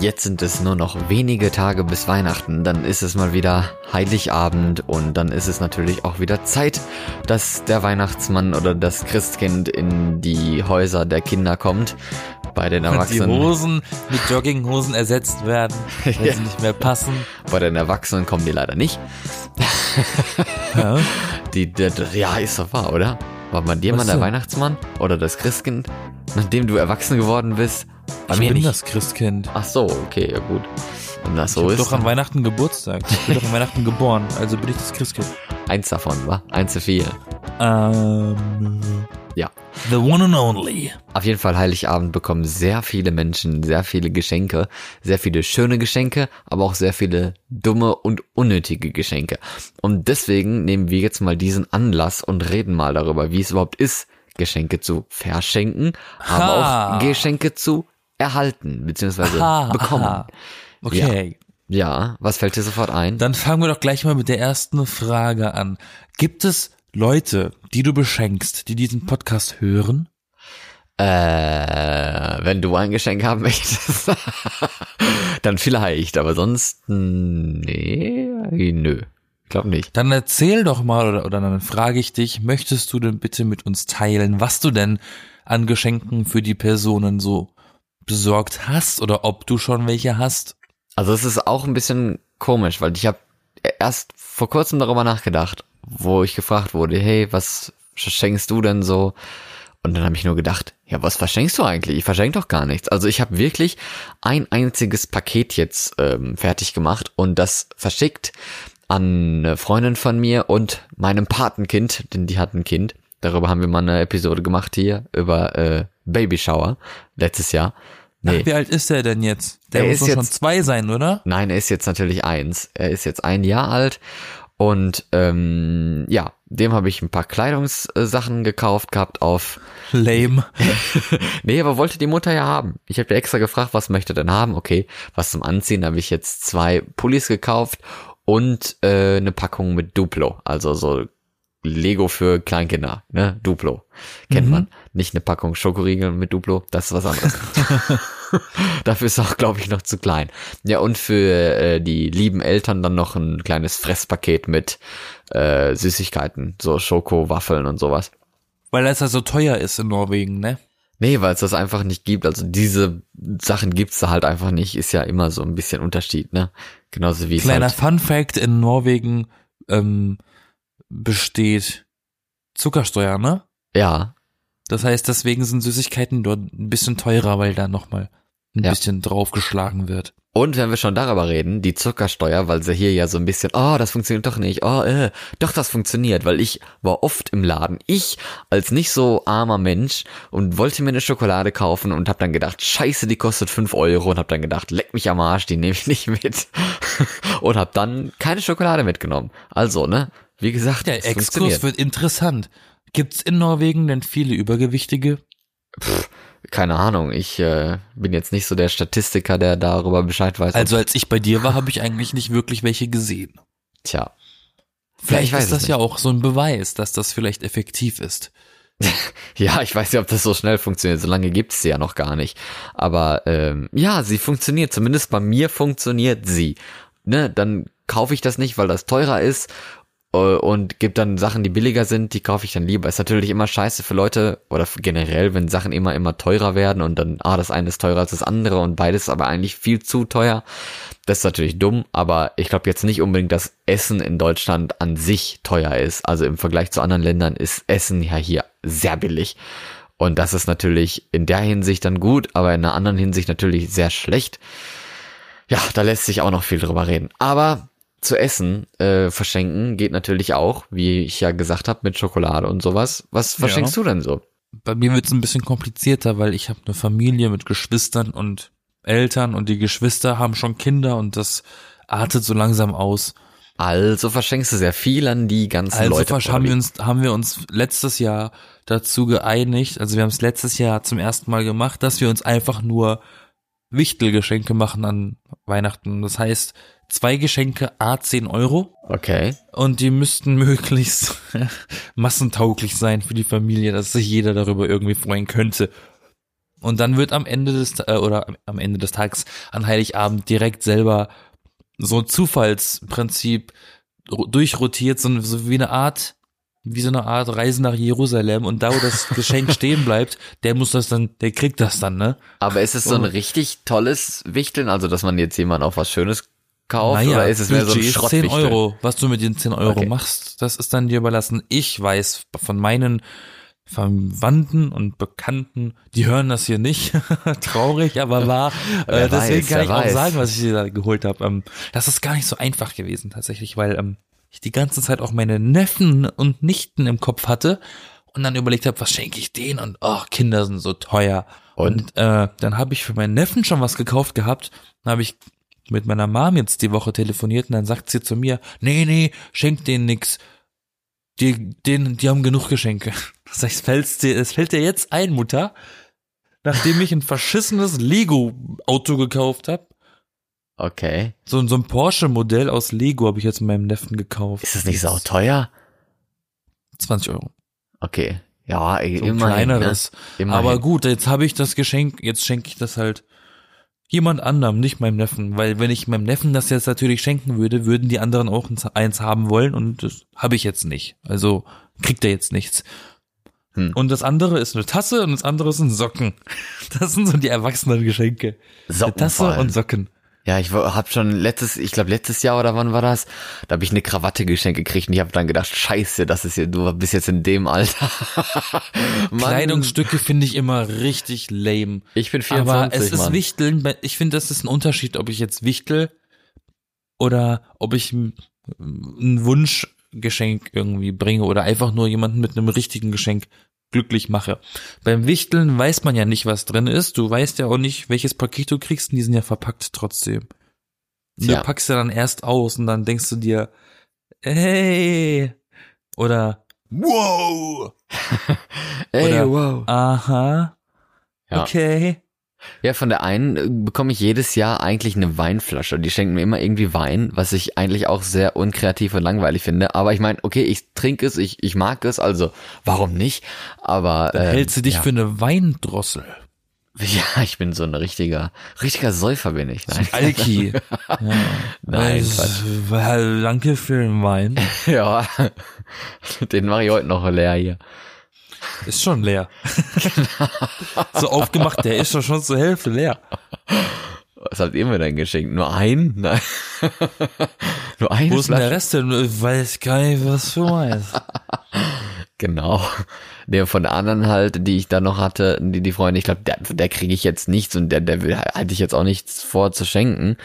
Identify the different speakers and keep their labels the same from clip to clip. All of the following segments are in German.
Speaker 1: Jetzt sind es nur noch wenige Tage bis Weihnachten, dann ist es mal wieder Heiligabend und dann ist es natürlich auch wieder Zeit, dass der Weihnachtsmann oder das Christkind in die Häuser der Kinder kommt. Bei den Erwachsenen.
Speaker 2: Und die Hosen mit Jogginghosen ersetzt werden, wenn ja. sie nicht mehr passen.
Speaker 1: Bei den Erwachsenen kommen die leider nicht. Ja, die, die, ja ist doch wahr, oder? War bei dir mal der Weihnachtsmann oder das Christkind, nachdem du erwachsen geworden bist?
Speaker 2: Bei ich bin nicht. das Christkind.
Speaker 1: Ach so, okay, ja gut.
Speaker 2: Wenn das so ich ist. doch an Weihnachten Geburtstag. Ich bin doch an Weihnachten geboren, also bin ich das Christkind.
Speaker 1: Eins davon, wa? Eins zu vier.
Speaker 2: Ähm. Ja. The one and only.
Speaker 1: Auf jeden Fall Heiligabend bekommen sehr viele Menschen sehr viele Geschenke, sehr viele schöne Geschenke, aber auch sehr viele dumme und unnötige Geschenke. Und deswegen nehmen wir jetzt mal diesen Anlass und reden mal darüber, wie es überhaupt ist, Geschenke zu verschenken, aber ha. auch Geschenke zu erhalten bzw. bekommen. Aha.
Speaker 2: Okay.
Speaker 1: Ja. ja, was fällt dir sofort ein?
Speaker 2: Dann fangen wir doch gleich mal mit der ersten Frage an. Gibt es Leute, die du beschenkst, die diesen Podcast hören?
Speaker 1: Äh, wenn du ein Geschenk haben möchtest, dann vielleicht, aber sonst, nee, nö. Glaub nicht.
Speaker 2: Dann erzähl doch mal oder, oder dann frage ich dich, möchtest du denn bitte mit uns teilen, was du denn an Geschenken für die Personen so besorgt hast oder ob du schon welche hast?
Speaker 1: Also es ist auch ein bisschen komisch, weil ich habe erst vor kurzem darüber nachgedacht, wo ich gefragt wurde, hey, was verschenkst du denn so? Und dann habe ich nur gedacht, ja, was verschenkst du eigentlich? Ich verschenke doch gar nichts. Also ich habe wirklich ein einziges Paket jetzt ähm, fertig gemacht und das verschickt an eine Freundin von mir und meinem Patenkind, denn die hat ein Kind. Darüber haben wir mal eine Episode gemacht hier über äh, Babyshower letztes Jahr.
Speaker 2: Nee. Ach, wie alt ist er denn jetzt? Der er muss doch jetzt, schon zwei sein, oder?
Speaker 1: Nein, er ist jetzt natürlich eins. Er ist jetzt ein Jahr alt und ähm, ja, dem habe ich ein paar Kleidungssachen gekauft gehabt auf
Speaker 2: Lame.
Speaker 1: nee, aber wollte die Mutter ja haben. Ich habe ja extra gefragt, was möchte denn haben? Okay, was zum Anziehen, habe ich jetzt zwei Pullis gekauft und äh, eine Packung mit Duplo, also so Lego für Kleinkinder, ne? Duplo. Kennt mhm. man. Nicht eine Packung Schokoriegel mit Duplo, das ist was anderes. Dafür ist auch, glaube ich, noch zu klein. Ja, und für äh, die lieben Eltern dann noch ein kleines Fresspaket mit äh, Süßigkeiten, so Schokowaffeln und sowas.
Speaker 2: Weil das ja so teuer ist in Norwegen, ne?
Speaker 1: Nee, weil es das einfach nicht gibt. Also diese Sachen gibt's da halt einfach nicht. Ist ja immer so ein bisschen Unterschied, ne? Genauso wie
Speaker 2: Kleiner
Speaker 1: halt
Speaker 2: Fun Fact in Norwegen ähm, besteht Zuckersteuer, ne?
Speaker 1: Ja.
Speaker 2: Das heißt, deswegen sind Süßigkeiten dort ein bisschen teurer, weil da nochmal ein ja. bisschen draufgeschlagen wird.
Speaker 1: Und wenn wir schon darüber reden, die Zuckersteuer, weil sie hier ja so ein bisschen, oh, das funktioniert doch nicht, oh, äh, doch, das funktioniert, weil ich war oft im Laden, ich als nicht so armer Mensch und wollte mir eine Schokolade kaufen und hab dann gedacht, scheiße, die kostet fünf Euro und hab dann gedacht, leck mich am Arsch, die nehme ich nicht mit und hab dann keine Schokolade mitgenommen. Also, ne, wie gesagt,
Speaker 2: der Exkurs wird interessant. Gibt's in Norwegen denn viele Übergewichtige?
Speaker 1: Pff, keine Ahnung, ich äh, bin jetzt nicht so der Statistiker, der darüber Bescheid weiß.
Speaker 2: Also als ich bei dir war, habe ich eigentlich nicht wirklich welche gesehen.
Speaker 1: Tja.
Speaker 2: Vielleicht ja, ist das ja auch so ein Beweis, dass das vielleicht effektiv ist.
Speaker 1: ja, ich weiß nicht, ob das so schnell funktioniert. So lange gibt's sie ja noch gar nicht. Aber ähm, ja, sie funktioniert. Zumindest bei mir funktioniert sie. Ne, dann kaufe ich das nicht, weil das teurer ist und gibt dann Sachen, die billiger sind, die kaufe ich dann lieber. Ist natürlich immer scheiße für Leute oder generell, wenn Sachen immer, immer teurer werden und dann, ah, das eine ist teurer als das andere und beides aber eigentlich viel zu teuer. Das ist natürlich dumm, aber ich glaube jetzt nicht unbedingt, dass Essen in Deutschland an sich teuer ist. Also im Vergleich zu anderen Ländern ist Essen ja hier sehr billig. Und das ist natürlich in der Hinsicht dann gut, aber in einer anderen Hinsicht natürlich sehr schlecht. Ja, da lässt sich auch noch viel drüber reden. Aber zu essen äh, verschenken geht natürlich auch, wie ich ja gesagt habe, mit Schokolade und sowas. Was verschenkst ja. du denn so?
Speaker 2: Bei mir wird es ein bisschen komplizierter, weil ich habe eine Familie mit Geschwistern und Eltern und die Geschwister haben schon Kinder und das artet so langsam aus.
Speaker 1: Also verschenkst du sehr viel an die ganzen also Leute.
Speaker 2: Also haben wir uns haben wir uns letztes Jahr dazu geeinigt, also wir haben es letztes Jahr zum ersten Mal gemacht, dass wir uns einfach nur Wichtelgeschenke machen an Weihnachten. Das heißt, zwei Geschenke a 10 Euro.
Speaker 1: Okay.
Speaker 2: Und die müssten möglichst massentauglich sein für die Familie, dass sich jeder darüber irgendwie freuen könnte. Und dann wird am Ende des äh, oder am Ende des Tages an Heiligabend direkt selber so ein Zufallsprinzip ro- durchrotiert, so, so wie eine Art wie so eine Art Reise nach Jerusalem und da wo das Geschenk stehen bleibt, der muss das dann, der kriegt das dann, ne?
Speaker 1: Aber ist es so ein richtig tolles Wichteln, also dass man jetzt jemand auf was Schönes kauft, oder ist es mehr so ein
Speaker 2: Budget ist 10
Speaker 1: Schrottwichteln?
Speaker 2: Euro. Was du mit den 10 Euro
Speaker 1: Okay.
Speaker 2: machst, das ist dann dir überlassen. Ich weiß von meinen Verwandten und Bekannten, die hören das hier nicht. Traurig, aber wahr. Äh, deswegen
Speaker 1: weiß,
Speaker 2: kann ich auch
Speaker 1: weiß.
Speaker 2: sagen, was ich dir da geholt habe. Ähm, das ist gar nicht so einfach gewesen tatsächlich, weil ähm, ich die ganze Zeit auch meine Neffen und Nichten im Kopf hatte und dann überlegt habe, was schenke ich denen und oh, Kinder sind so teuer.
Speaker 1: Und?
Speaker 2: Und, äh, dann habe ich für meinen Neffen schon was gekauft gehabt. Dann habe ich mit meiner Mom jetzt die Woche telefoniert und dann sagt sie zu mir, nee, nee, schenk denen nix. Die, denen, die haben genug Geschenke. Sag ich, es fällt dir, es fällt dir jetzt ein, Mutter, nachdem ich ein verschissenes Lego-Auto gekauft habe.
Speaker 1: Okay.
Speaker 2: So, so ein Porsche-Modell aus Lego habe ich jetzt meinem Neffen gekauft.
Speaker 1: Ist das nicht sau teuer?
Speaker 2: 20 Euro.
Speaker 1: Okay. Ja, ey,
Speaker 2: So
Speaker 1: immerhin.
Speaker 2: kleineres.
Speaker 1: Ne? Immerhin.
Speaker 2: Aber gut, jetzt habe ich das Geschenk, jetzt schenke ich das halt jemand anderem, nicht meinem Neffen. Weil wenn ich meinem Neffen das jetzt natürlich schenken würde, würden die anderen auch eins- haben wollen und das habe ich jetzt nicht. Also kriegt er jetzt nichts.
Speaker 1: Hm.
Speaker 2: Und das andere ist eine Tasse und das andere sind Socken. Das sind so die erwachsenen Geschenke. Tasse und Socken.
Speaker 1: Ja, ich wo- hab schon letztes, ich glaube letztes Jahr oder wann war das? Da habe ich eine Krawatte geschenkt gekriegt und ich habe dann gedacht, scheiße, das ist ja, du bist jetzt in dem Alter.
Speaker 2: Kleidungsstücke finde ich immer richtig lame.
Speaker 1: Ich bin 24,
Speaker 2: Aber es ist
Speaker 1: Mann.
Speaker 2: Wichteln, bei- ich finde, das ist ein Unterschied, ob ich jetzt wichtel oder ob ich ein Wunschgeschenk irgendwie bringe oder einfach nur jemanden mit einem richtigen Geschenk glücklich mache. Beim Wichteln weiß man ja nicht, was drin ist. Du weißt ja auch nicht, welches Paket du kriegst und die sind ja verpackt trotzdem. Und
Speaker 1: Tja.
Speaker 2: Du packst ja dann erst aus und dann denkst du dir, hey, oder wow,
Speaker 1: Ey,
Speaker 2: oder-
Speaker 1: wow.
Speaker 2: aha,
Speaker 1: Ja.
Speaker 2: okay.
Speaker 1: Ja, von der einen äh, bekomme ich jedes Jahr eigentlich eine Weinflasche. Die schenken mir immer irgendwie Wein, was ich eigentlich auch sehr unkreativ und langweilig finde. Aber ich meine, okay, ich trinke es, ich, ich mag es, also warum nicht? Aber
Speaker 2: Dann
Speaker 1: ähm,
Speaker 2: hältst du dich
Speaker 1: ja.
Speaker 2: für eine Weindrossel.
Speaker 1: Ja, ich bin so ein richtiger, richtiger Säufer bin ich. Nein.
Speaker 2: Alki. ja.
Speaker 1: Nein,
Speaker 2: weil- Danke für den Wein.
Speaker 1: ja, den mache ich heute noch leer hier.
Speaker 2: Ist schon leer. so aufgemacht, der ist doch schon zur Hälfte leer.
Speaker 1: Was habt ihr mir denn geschenkt? Nur ein? Nein. Nur eine
Speaker 2: Wo ist denn der? Rest denn? Ich weiß gar nicht, was du meinst.
Speaker 1: Genau. Der von der anderen halt, die ich da noch hatte, die, die Freunde, ich glaube, der, der kriege ich jetzt nichts und der, der will, halte ich jetzt auch nichts vor zu schenken.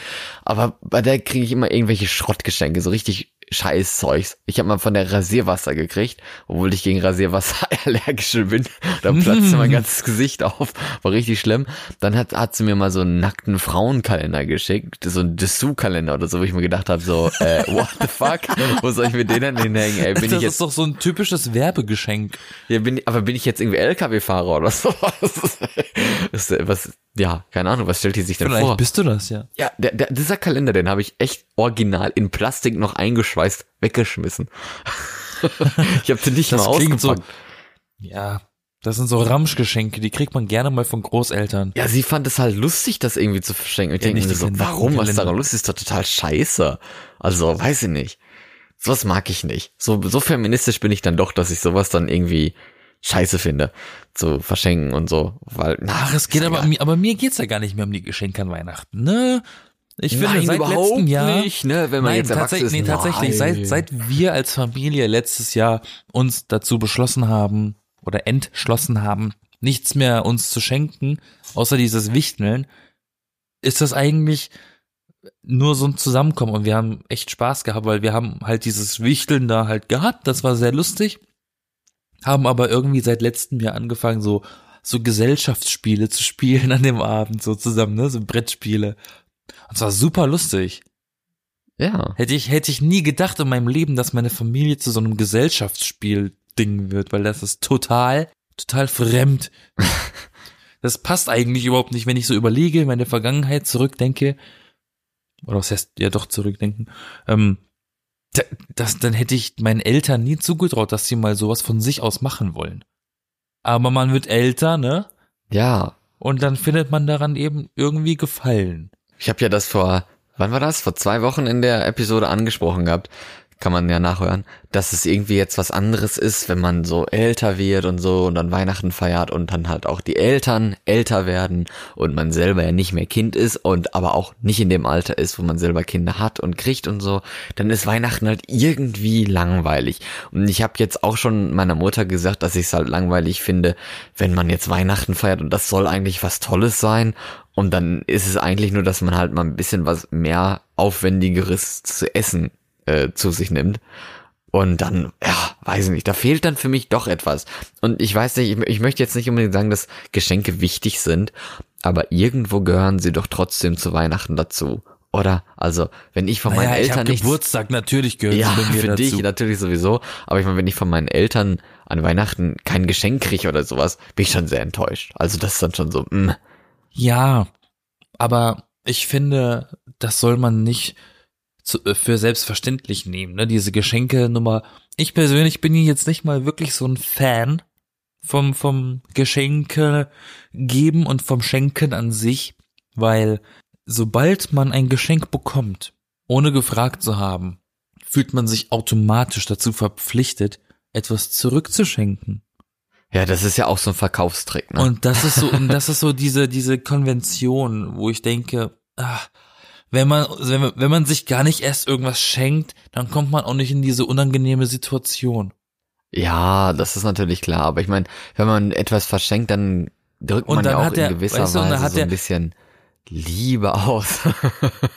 Speaker 1: Aber bei der kriege ich immer irgendwelche Schrottgeschenke, so richtig scheiß Zeugs. Ich habe mal von der Rasierwasser gekriegt, obwohl ich gegen Rasierwasser allergisch bin. Da platzte mein ganzes Gesicht auf. War richtig schlimm. Dann hat, hat sie mir mal so einen nackten Frauenkalender geschickt, so einen Dessous-Kalender oder so, wo ich mir gedacht habe, so, äh, what the fuck? Wo soll ich mir den denn hinhängen? Ey, bin
Speaker 2: das
Speaker 1: ich jetzt
Speaker 2: ist doch so ein typisches Werbegeschenk.
Speaker 1: ja, bin, aber bin ich jetzt irgendwie LKW-Fahrer oder so? Was, was, ja, keine Ahnung, was stellt die sich denn
Speaker 2: Vielleicht
Speaker 1: vor?
Speaker 2: bist du das, ja.
Speaker 1: Ja, der, der, dieser Kalender, den habe ich echt original in Plastik noch eingeschweißt, weggeschmissen. ich habe den nicht
Speaker 2: Das
Speaker 1: mal
Speaker 2: klingt so.
Speaker 1: ausgepackt.
Speaker 2: Ja, das sind so Ramschgeschenke, die kriegt man gerne mal von Großeltern.
Speaker 1: Ja, sie fand es halt lustig, das irgendwie zu verschenken. Ich
Speaker 2: Ja,
Speaker 1: denke
Speaker 2: nicht
Speaker 1: mir so, warum, was daran lustig ist, ist doch total scheiße. Also, weiß ich nicht. Sowas mag ich nicht. So, so feministisch bin ich dann doch, dass ich sowas dann irgendwie scheiße finde, zu verschenken und so, weil,
Speaker 2: Ach, es geht aber, aber mir geht's ja gar nicht mehr um die Geschenke an Weihnachten, ne? Ich finde,
Speaker 1: Nein,
Speaker 2: seit
Speaker 1: überhaupt
Speaker 2: letztem Jahr,
Speaker 1: nicht, ne, wenn man
Speaker 2: nein,
Speaker 1: jetzt erwachsen
Speaker 2: tatsächlich,
Speaker 1: ist.
Speaker 2: nee, tatsächlich,
Speaker 1: Nein.
Speaker 2: seit, seit wir als Familie letztes Jahr uns dazu beschlossen haben oder entschlossen haben, nichts mehr uns zu schenken, außer dieses Wichteln, ist das eigentlich nur so ein Zusammenkommen und wir haben echt Spaß gehabt, weil wir haben halt dieses Wichteln da halt gehabt, das war sehr lustig, haben aber irgendwie seit letztem Jahr angefangen, so so Gesellschaftsspiele zu spielen an dem Abend so zusammen, ne, so Brettspiele. Und es war super lustig.
Speaker 1: Ja.
Speaker 2: Hätte ich, hätte ich nie gedacht in meinem Leben, dass meine Familie zu so einem Gesellschaftsspiel-Ding wird, weil das ist total, total fremd. das passt eigentlich überhaupt nicht, wenn ich so überlege, meine Vergangenheit zurückdenke, oder was heißt, ja doch zurückdenken, ähm, das, dann hätte ich meinen Eltern nie zugetraut, dass sie mal sowas von sich aus machen wollen. Aber man wird älter, ne?
Speaker 1: Ja.
Speaker 2: und dann findet man daran eben irgendwie Gefallen.
Speaker 1: Ich habe ja das vor, wann war das? Vor zwei Wochen in der Episode angesprochen gehabt, kann man ja nachhören, dass es irgendwie jetzt was anderes ist, wenn man so älter wird und so und dann Weihnachten feiert und dann halt auch die Eltern älter werden und man selber ja nicht mehr Kind ist und aber auch nicht in dem Alter ist, wo man selber Kinder hat und kriegt und so, dann ist Weihnachten halt irgendwie langweilig. Und ich habe jetzt auch schon meiner Mutter gesagt, dass ich es halt langweilig finde, wenn man jetzt Weihnachten feiert und das soll eigentlich was Tolles sein und dann ist es eigentlich nur, dass man halt mal ein bisschen was mehr aufwendigeres zu essen äh, zu sich nimmt. Und dann, ja, weiß ich nicht, da fehlt dann für mich doch etwas. Und ich weiß nicht, ich, ich möchte jetzt nicht unbedingt sagen, dass Geschenke wichtig sind, aber irgendwo gehören sie doch trotzdem zu Weihnachten dazu. Oder? Also, wenn ich von
Speaker 2: Naja,
Speaker 1: meinen Eltern
Speaker 2: hab
Speaker 1: nichts
Speaker 2: Geburtstag, natürlich gehört
Speaker 1: ja, für
Speaker 2: dazu.
Speaker 1: dich natürlich sowieso. Aber ich meine, wenn ich von meinen Eltern an Weihnachten kein Geschenk kriege oder sowas, bin ich schon sehr enttäuscht. Also das ist dann schon so, mm.
Speaker 2: Ja, aber ich finde, das soll man nicht zu, äh, für selbstverständlich nehmen, ne? Diese Geschenke-Nummer. Ich persönlich bin hier jetzt nicht mal wirklich so ein Fan vom, vom Geschenke geben und vom Schenken an sich, weil sobald man ein Geschenk bekommt, ohne gefragt zu haben, fühlt man sich automatisch dazu verpflichtet, etwas zurückzuschenken.
Speaker 1: ja, das ist ja auch so ein Verkaufstrick. Ne?
Speaker 2: Und das ist so, und das ist so diese, diese Konvention, wo ich denke, ach, wenn man, wenn man, wenn man sich gar nicht erst irgendwas schenkt, dann kommt man auch nicht in diese unangenehme Situation.
Speaker 1: Ja, das ist natürlich klar. Aber ich meine, wenn man etwas verschenkt, dann drückt
Speaker 2: Und
Speaker 1: man
Speaker 2: dann
Speaker 1: ja auch in
Speaker 2: der-
Speaker 1: gewisser
Speaker 2: weißt du,
Speaker 1: Weise so ein bisschen Liebe aus.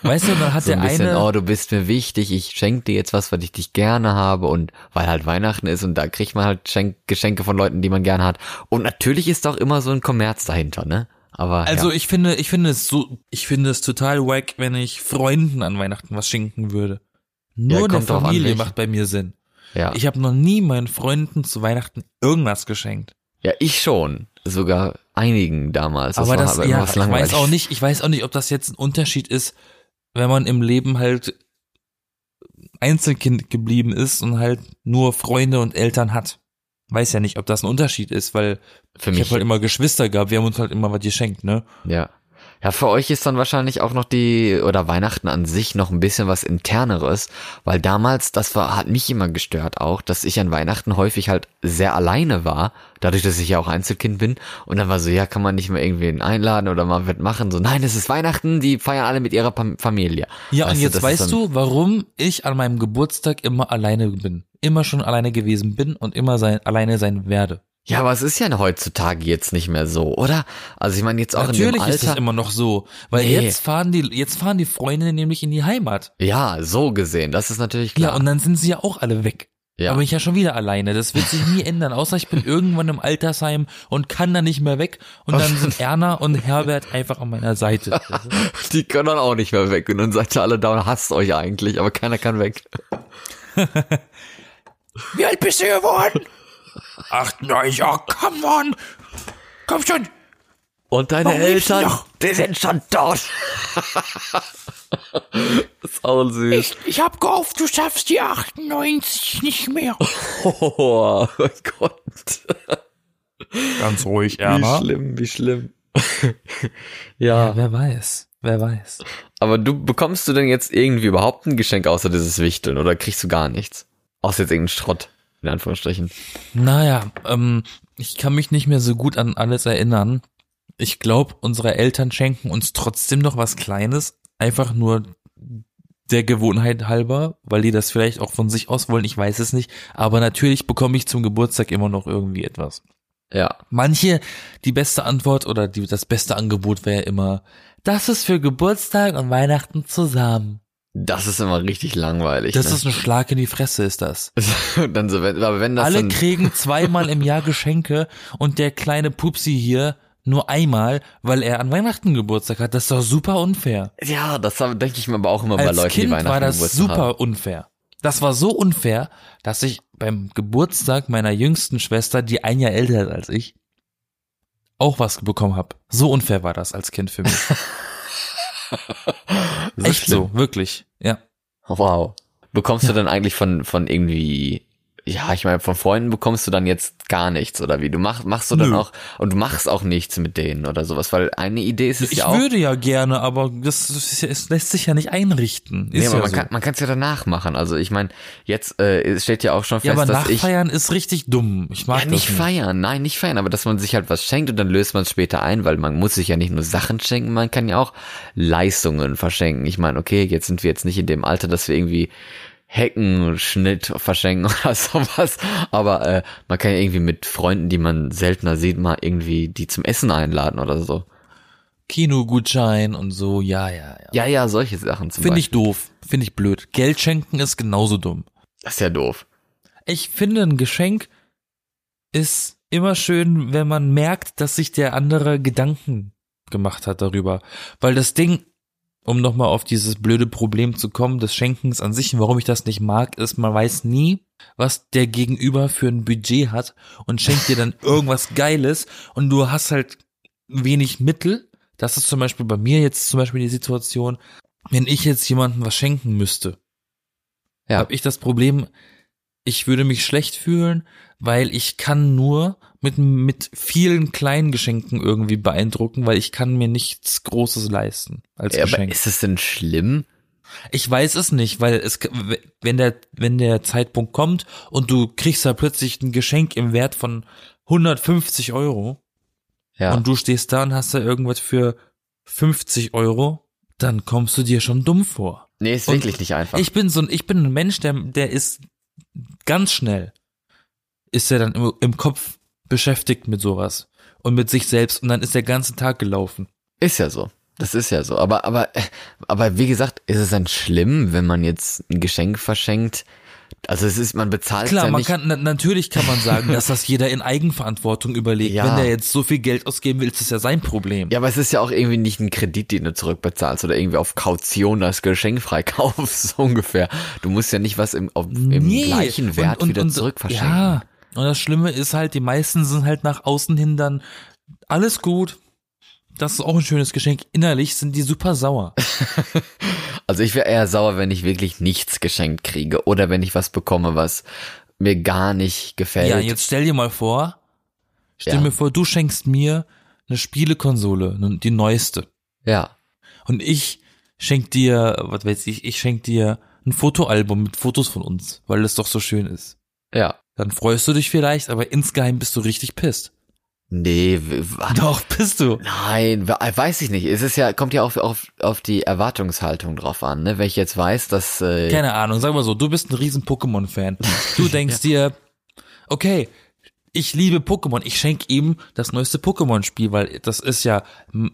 Speaker 2: Weißt du, dann hat
Speaker 1: so ein
Speaker 2: der
Speaker 1: bisschen,
Speaker 2: eine,
Speaker 1: oh, du bist mir wichtig, ich schenke dir jetzt was, weil ich dich gerne habe und weil halt Weihnachten ist und da kriegt man halt Schenk Geschenke von Leuten, die man gerne hat. Und natürlich ist auch immer so ein Kommerz dahinter, ne? Aber
Speaker 2: also
Speaker 1: ja.
Speaker 2: ich finde, ich finde es so, ich finde es total wack, wenn ich Freunden an Weihnachten was schenken würde. Nur der
Speaker 1: drauf an,
Speaker 2: Familie
Speaker 1: welche.
Speaker 2: macht bei mir Sinn.
Speaker 1: ja.
Speaker 2: Ich habe noch nie meinen Freunden zu Weihnachten irgendwas geschenkt.
Speaker 1: ja, ich schon. Sogar einigen damals.
Speaker 2: aber
Speaker 1: war
Speaker 2: das,
Speaker 1: aber
Speaker 2: ja, ich weiß auch nicht, ich weiß auch nicht, ob das jetzt ein Unterschied ist, wenn man im Leben halt Einzelkind geblieben ist und halt nur Freunde und Eltern hat. Weiß ja nicht, ob das ein Unterschied ist, weil
Speaker 1: Für
Speaker 2: ich
Speaker 1: mich
Speaker 2: habe halt immer Geschwister gehabt, wir haben uns halt immer was geschenkt, ne?
Speaker 1: Ja. Ja, für euch ist dann wahrscheinlich auch noch die, oder Weihnachten an sich noch ein bisschen was interneres, weil damals, das war, hat mich immer gestört auch, dass ich an Weihnachten häufig halt sehr alleine war, dadurch, dass ich ja auch Einzelkind bin, und dann war so, ja, kann man nicht mal irgendwen einladen oder mal was machen, so, nein, es ist Weihnachten, die feiern alle mit ihrer Familie.
Speaker 2: Ja,
Speaker 1: Weißt
Speaker 2: und
Speaker 1: du,
Speaker 2: jetzt
Speaker 1: ist
Speaker 2: weißt du, warum ich an meinem Geburtstag immer alleine bin. Immer schon alleine gewesen bin und immer sein, alleine sein werde.
Speaker 1: Ja, aber es ist ja heutzutage jetzt nicht mehr so, oder? Also ich meine jetzt auch in dem
Speaker 2: Natürlich ist es
Speaker 1: Alter.
Speaker 2: immer noch so, weil
Speaker 1: Nee.
Speaker 2: jetzt fahren die, jetzt fahren die Freunde nämlich in die Heimat.
Speaker 1: ja, so gesehen, das ist natürlich
Speaker 2: Ja,
Speaker 1: klar.
Speaker 2: und dann sind sie ja auch alle weg.
Speaker 1: Ja.
Speaker 2: Bin ich ja schon wieder alleine. Das wird sich nie ändern, außer ich bin irgendwann im Altersheim und kann da nicht mehr weg. Und dann sind Erna und Herbert einfach an meiner Seite.
Speaker 1: Die können dann auch nicht mehr weg und dann seid ihr alle da und hasst euch eigentlich, aber keiner kann weg.
Speaker 2: Wie alt bist du geworden? Ach nein, ja, come on. Komm schon.
Speaker 1: Und deine
Speaker 2: Warum
Speaker 1: Eltern,
Speaker 2: noch?
Speaker 1: die sind schon tot. das ist auch süß.
Speaker 2: Ich hab gehofft, du schaffst die 98 nicht mehr.
Speaker 1: Oh mein Gott.
Speaker 2: Ganz ruhig,
Speaker 1: Wie schlimm, wie schlimm. ja,
Speaker 2: Wer weiß, wer weiß.
Speaker 1: aber du bekommst du denn jetzt irgendwie überhaupt ein Geschenk außer dieses Wichteln oder kriegst du gar nichts? Außer jetzt irgendeinen Schrott, in Anführungsstrichen.
Speaker 2: Naja, ähm, ich kann mich nicht mehr so gut an alles erinnern. Ich glaube, unsere Eltern schenken uns trotzdem noch was Kleines, einfach nur der Gewohnheit halber, weil die das vielleicht auch von sich aus wollen, ich weiß es nicht. Aber natürlich bekomme ich zum Geburtstag immer noch irgendwie etwas.
Speaker 1: Ja.
Speaker 2: Manche, die beste Antwort oder die, das beste Angebot wäre immer, das ist für Geburtstag und Weihnachten zusammen.
Speaker 1: Das ist immer richtig langweilig.
Speaker 2: Das
Speaker 1: ne?
Speaker 2: ist ein Schlag in die Fresse, ist das.
Speaker 1: dann so, wenn, aber wenn das
Speaker 2: Alle kriegen zweimal im Jahr Geschenke und der kleine Pupsi hier nur einmal, weil er an Weihnachten Geburtstag hat. Das ist doch super unfair.
Speaker 1: ja, das denke ich mir aber auch immer bei
Speaker 2: Als
Speaker 1: Leuten, die
Speaker 2: Kind
Speaker 1: Weihnachten
Speaker 2: war das
Speaker 1: Geburtstag
Speaker 2: super
Speaker 1: haben.
Speaker 2: unfair. Das war so unfair, dass ich beim Geburtstag meiner jüngsten Schwester, die ein Jahr älter ist als ich, auch was bekommen habe. So unfair war das als Kind für mich. Echt
Speaker 1: schlimm.
Speaker 2: so, wirklich. Ja.
Speaker 1: Wow. Bekommst du dann eigentlich von, von irgendwie, ja, ich meine, von Freunden bekommst du dann jetzt gar nichts oder wie? Du machst machst du dann
Speaker 2: Nö.
Speaker 1: auch und du machst auch nichts mit denen oder sowas, weil eine Idee ist es
Speaker 2: Ich
Speaker 1: ja auch.
Speaker 2: würde ja gerne, aber das, ist ja, es lässt sich ja nicht einrichten. Ist
Speaker 1: Nee, aber
Speaker 2: ja
Speaker 1: man
Speaker 2: so.
Speaker 1: kann man kann es ja danach machen. Also ich meine, jetzt äh, es steht ja auch schon
Speaker 2: ja,
Speaker 1: fest,
Speaker 2: aber
Speaker 1: dass ich
Speaker 2: nachfeiern ist richtig dumm. Ich mag
Speaker 1: ja,
Speaker 2: das
Speaker 1: nicht
Speaker 2: nicht.
Speaker 1: feiern, nein, nicht feiern, aber dass man sich halt was schenkt und dann löst man es später ein, weil man muss sich ja nicht nur Sachen schenken, man kann ja auch Leistungen verschenken. Ich meine, okay, jetzt sind wir jetzt nicht in dem Alter, dass wir irgendwie Heckenschnitt verschenken oder sowas, aber äh, man kann ja irgendwie mit Freunden, die man seltener sieht, mal irgendwie die zum Essen einladen oder so.
Speaker 2: Kinogutschein und so, ja, ja, ja.
Speaker 1: Ja, ja, solche Sachen zum
Speaker 2: Finde ich doof. Finde ich blöd. Geld schenken ist genauso dumm.
Speaker 1: Das ist ja doof.
Speaker 2: Ich finde, ein Geschenk ist immer schön, wenn man merkt, dass sich der andere Gedanken gemacht hat darüber. Weil das Ding, um nochmal auf dieses blöde Problem zu kommen, des Schenkens an sich, und warum ich das nicht mag, ist, man weiß nie, was der Gegenüber für ein Budget hat und schenkt dir dann irgendwas Geiles und du hast halt wenig Mittel. Das ist zum Beispiel bei mir jetzt zum Beispiel die Situation, wenn ich jetzt jemandem was schenken müsste,
Speaker 1: Ja.
Speaker 2: habe ich das Problem, ich würde mich schlecht fühlen, weil ich kann nur mit, mit vielen kleinen Geschenken irgendwie beeindrucken, weil ich kann mir nichts Großes leisten als
Speaker 1: Ja, aber
Speaker 2: Geschenk.
Speaker 1: ist es denn schlimm?
Speaker 2: Ich weiß es nicht, weil es, wenn der, wenn der Zeitpunkt kommt und du kriegst da plötzlich ein Geschenk im Wert von 150 Euro
Speaker 1: Ja.
Speaker 2: und du stehst da und hast da irgendwas für 50 Euro, dann kommst du dir schon dumm vor.
Speaker 1: nee, ist
Speaker 2: und
Speaker 1: wirklich nicht einfach.
Speaker 2: Ich bin so ein, ich bin ein Mensch, der, der ist ganz schnell, ist er dann im, im Kopf beschäftigt mit sowas und mit sich selbst und dann ist der ganze Tag gelaufen.
Speaker 1: Ist ja so. Das ist ja so. Aber, aber, äh, aber wie gesagt, ist es dann schlimm, wenn man jetzt ein Geschenk verschenkt? Also es ist, man bezahlt
Speaker 2: Klar,
Speaker 1: ja
Speaker 2: man
Speaker 1: nicht.
Speaker 2: kann, na, natürlich kann man sagen, dass das jeder in Eigenverantwortung überlegt.
Speaker 1: Ja.
Speaker 2: Wenn der jetzt so viel Geld ausgeben will, ist das ja sein Problem.
Speaker 1: ja, aber es ist ja auch irgendwie nicht ein Kredit, den du zurückbezahlst oder irgendwie auf Kaution das Geschenk freikaufst, so ungefähr. Du musst ja nicht was im, auf, im
Speaker 2: Nee.
Speaker 1: gleichen Wert wieder zurückverschenken.
Speaker 2: Ja, und das Schlimme ist halt, die meisten sind halt nach außen hin dann alles gut. Das ist auch ein schönes Geschenk. Innerlich sind die super sauer.
Speaker 1: Also ich wäre eher sauer, wenn ich wirklich nichts geschenkt kriege oder wenn ich was bekomme, was mir gar nicht gefällt.
Speaker 2: Ja, jetzt stell dir mal vor, stell
Speaker 1: Ja.
Speaker 2: mir vor, du schenkst mir eine Spielekonsole, ne, die neueste.
Speaker 1: ja.
Speaker 2: Und ich schenk dir, was weiß ich, ich schenk dir ein Fotoalbum mit Fotos von uns, weil das doch so schön ist.
Speaker 1: Ja.
Speaker 2: Dann freust du dich vielleicht, aber insgeheim bist du richtig pisst.
Speaker 1: Nee,
Speaker 2: Doch, bist du.
Speaker 1: Nein, we- weiß ich nicht. Es ist ja, kommt ja auf, auf, auf die Erwartungshaltung drauf an, ne? Wenn ich jetzt weiß, dass, äh,
Speaker 2: Keine Ahnung, sag mal so, du bist ein riesen Pokémon-Fan. Du denkst dir, okay, ich liebe Pokémon, ich schenke ihm das neueste Pokémon-Spiel, weil das ist ja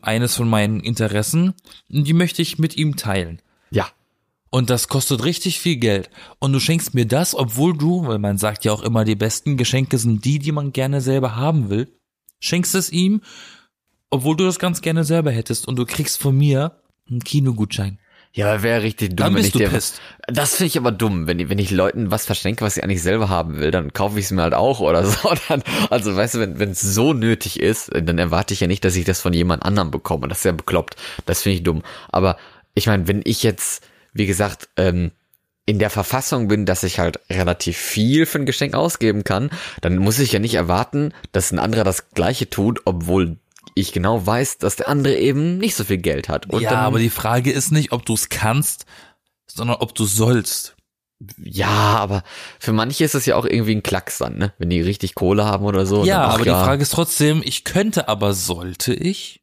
Speaker 2: eines von meinen Interessen und die möchte ich mit ihm teilen.
Speaker 1: ja,
Speaker 2: Und das kostet richtig viel Geld. Und du schenkst mir das, obwohl du, weil man sagt ja auch immer, die besten Geschenke sind die, die man gerne selber haben will, schenkst es ihm, obwohl du das ganz gerne selber hättest und du kriegst von mir einen Kinogutschein.
Speaker 1: ja, aber wäre richtig dumm,
Speaker 2: Dann
Speaker 1: wenn
Speaker 2: bist
Speaker 1: ich
Speaker 2: du
Speaker 1: dir,
Speaker 2: pisst.
Speaker 1: das finde ich aber dumm, wenn ich, wenn ich Leuten was verschenke, was ich eigentlich selber haben will, dann kaufe ich es mir halt auch oder so. Dann, also weißt du, wenn wenn es so nötig ist, dann erwarte ich ja nicht, dass ich das von jemand anderem bekomme. Das ist ja bekloppt. Das finde ich dumm. Aber ich meine, wenn ich jetzt, wie gesagt, ähm, in der Verfassung bin, dass ich halt relativ viel für ein Geschenk ausgeben kann, dann muss ich ja nicht erwarten, dass ein anderer das gleiche tut, obwohl ich genau weiß, dass der andere eben nicht so viel Geld hat. Und
Speaker 2: ja,
Speaker 1: dann,
Speaker 2: aber die Frage ist nicht, ob du es kannst, sondern ob du sollst.
Speaker 1: ja, aber für manche ist es ja auch irgendwie ein Klacks dann, ne? Wenn die richtig Kohle haben oder so.
Speaker 2: ja,
Speaker 1: dann,
Speaker 2: aber die Frage ist trotzdem, ich könnte, aber sollte ich?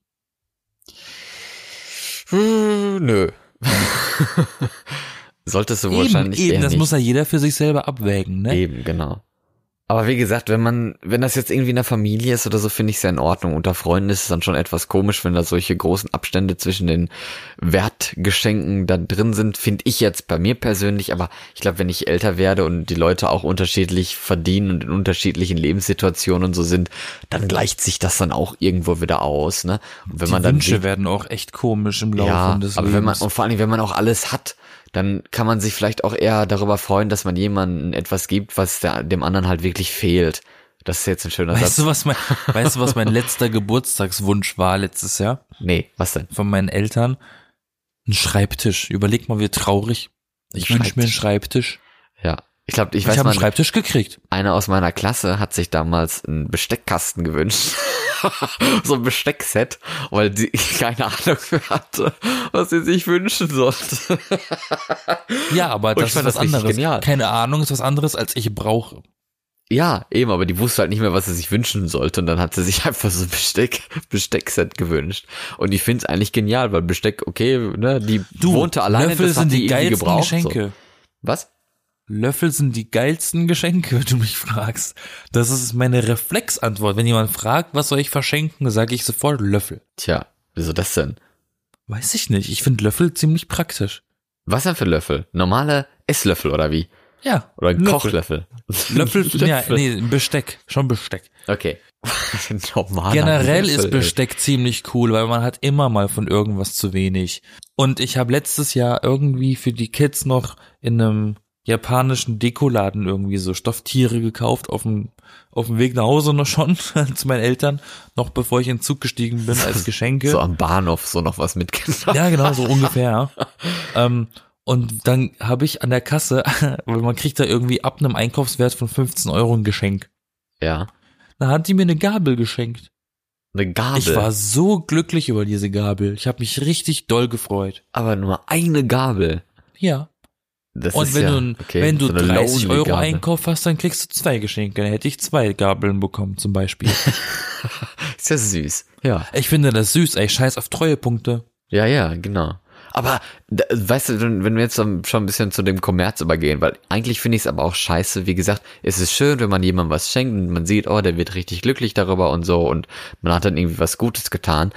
Speaker 1: Hm, nö. Solltest du wahrscheinlich
Speaker 2: eben, das
Speaker 1: nicht.
Speaker 2: muss ja jeder für sich selber abwägen, ne?
Speaker 1: Eben, genau. Aber wie gesagt, wenn man, wenn das jetzt irgendwie in der Familie ist oder so, finde ich es ja in Ordnung. Unter Freunden ist es dann schon etwas komisch, wenn da solche großen Abstände zwischen den Wertgeschenken da drin sind, finde ich jetzt bei mir persönlich. Aber ich glaube, wenn ich älter werde und die Leute auch unterschiedlich verdienen und in unterschiedlichen Lebenssituationen und so sind, dann gleicht sich das dann auch irgendwo wieder aus, ne? Und wenn
Speaker 2: die
Speaker 1: man dann
Speaker 2: Wünsche
Speaker 1: sieht-
Speaker 2: werden auch echt komisch im Laufe
Speaker 1: ja,
Speaker 2: des
Speaker 1: aber
Speaker 2: Lebens.
Speaker 1: wenn man, und vor allem, wenn man auch alles hat, dann kann man sich vielleicht auch eher darüber freuen, dass man jemandem etwas gibt, was der, dem anderen halt wirklich fehlt. Das ist jetzt ein schöner
Speaker 2: weißt
Speaker 1: Satz.
Speaker 2: du, was mein, weißt du, was mein letzter Geburtstagswunsch war letztes Jahr
Speaker 1: Nee, was denn?
Speaker 2: von meinen Eltern? Ein Schreibtisch. Überleg mal, wie traurig. Ich wünsche mir einen Schreibtisch.
Speaker 1: Ja. Ich glaube, ich
Speaker 2: Ich,
Speaker 1: weiß
Speaker 2: habe einen Schreibtisch gekriegt.
Speaker 1: einer aus meiner Klasse hat sich damals einen Besteckkasten gewünscht. so ein Besteckset, weil sie keine Ahnung hatte, was sie sich wünschen sollte.
Speaker 2: Ja, aber das ist was anderes.
Speaker 1: genial.
Speaker 2: Keine Ahnung ist was anderes, als ich brauche.
Speaker 1: Ja, eben, aber die wusste halt nicht mehr, was sie sich wünschen sollte. Und dann hat sie sich einfach so ein Besteck, Besteckset gewünscht. Und ich finde es eigentlich genial, weil Besteck, okay, ne, die wohnte alleine,
Speaker 2: Löffel
Speaker 1: das
Speaker 2: sind die
Speaker 1: irgendwie
Speaker 2: geilsten
Speaker 1: gebraucht.
Speaker 2: Geschenke.
Speaker 1: So. Was?
Speaker 2: Löffel sind die geilsten Geschenke, wenn du mich fragst. Das ist meine Reflexantwort. Wenn jemand fragt, was soll ich verschenken, sage ich sofort Löffel.
Speaker 1: Tja, wieso das denn?
Speaker 2: Weiß ich nicht. Ich finde Löffel ziemlich praktisch.
Speaker 1: Was denn für Löffel? Normale Esslöffel oder wie?
Speaker 2: Ja.
Speaker 1: Oder
Speaker 2: Löffel.
Speaker 1: Kochlöffel?
Speaker 2: Löffel, ja, nee, Besteck. Schon Besteck.
Speaker 1: Okay. Normaler
Speaker 2: Generell
Speaker 1: Löffel,
Speaker 2: ist
Speaker 1: ey.
Speaker 2: Besteck ziemlich cool, weil man hat immer mal von irgendwas zu wenig. Und ich habe letztes Jahr irgendwie für die Kids noch in einem japanischen Dekoladen irgendwie so Stofftiere gekauft, auf dem, auf dem Weg nach Hause noch schon, zu meinen Eltern, noch bevor ich in den Zug gestiegen bin als Geschenke.
Speaker 1: So am Bahnhof so noch was mitgenommen.
Speaker 2: Ja, genau, so ungefähr. ähm, und dann habe ich an der Kasse, weil man kriegt da irgendwie ab einem Einkaufswert von 15 Euro ein Geschenk.
Speaker 1: Ja.
Speaker 2: Da hat die mir eine Gabel geschenkt.
Speaker 1: Eine Gabel.
Speaker 2: Ich war so glücklich über diese Gabel. Ich habe mich richtig doll gefreut.
Speaker 1: aber nur eine Gabel.
Speaker 2: Ja.
Speaker 1: Das
Speaker 2: Und wenn
Speaker 1: ja,
Speaker 2: du,
Speaker 1: okay,
Speaker 2: wenn du
Speaker 1: so eine
Speaker 2: 30
Speaker 1: lonely
Speaker 2: Euro
Speaker 1: Gabel.
Speaker 2: Einkauf hast, dann kriegst du zwei Geschenke. Dann hätte ich zwei Gabeln bekommen, zum Beispiel.
Speaker 1: Ist ja süß. Ja.
Speaker 2: ich finde das süß, ey. Scheiß auf Treuepunkte.
Speaker 1: Ja, ja, genau. Aber weißt du, wenn wir jetzt schon ein bisschen zu dem Kommerz übergehen, weil eigentlich finde ich es aber auch scheiße. Wie gesagt, es ist schön, wenn man jemandem was schenkt und man sieht, oh, der wird richtig glücklich darüber und so und man hat dann irgendwie was Gutes getan.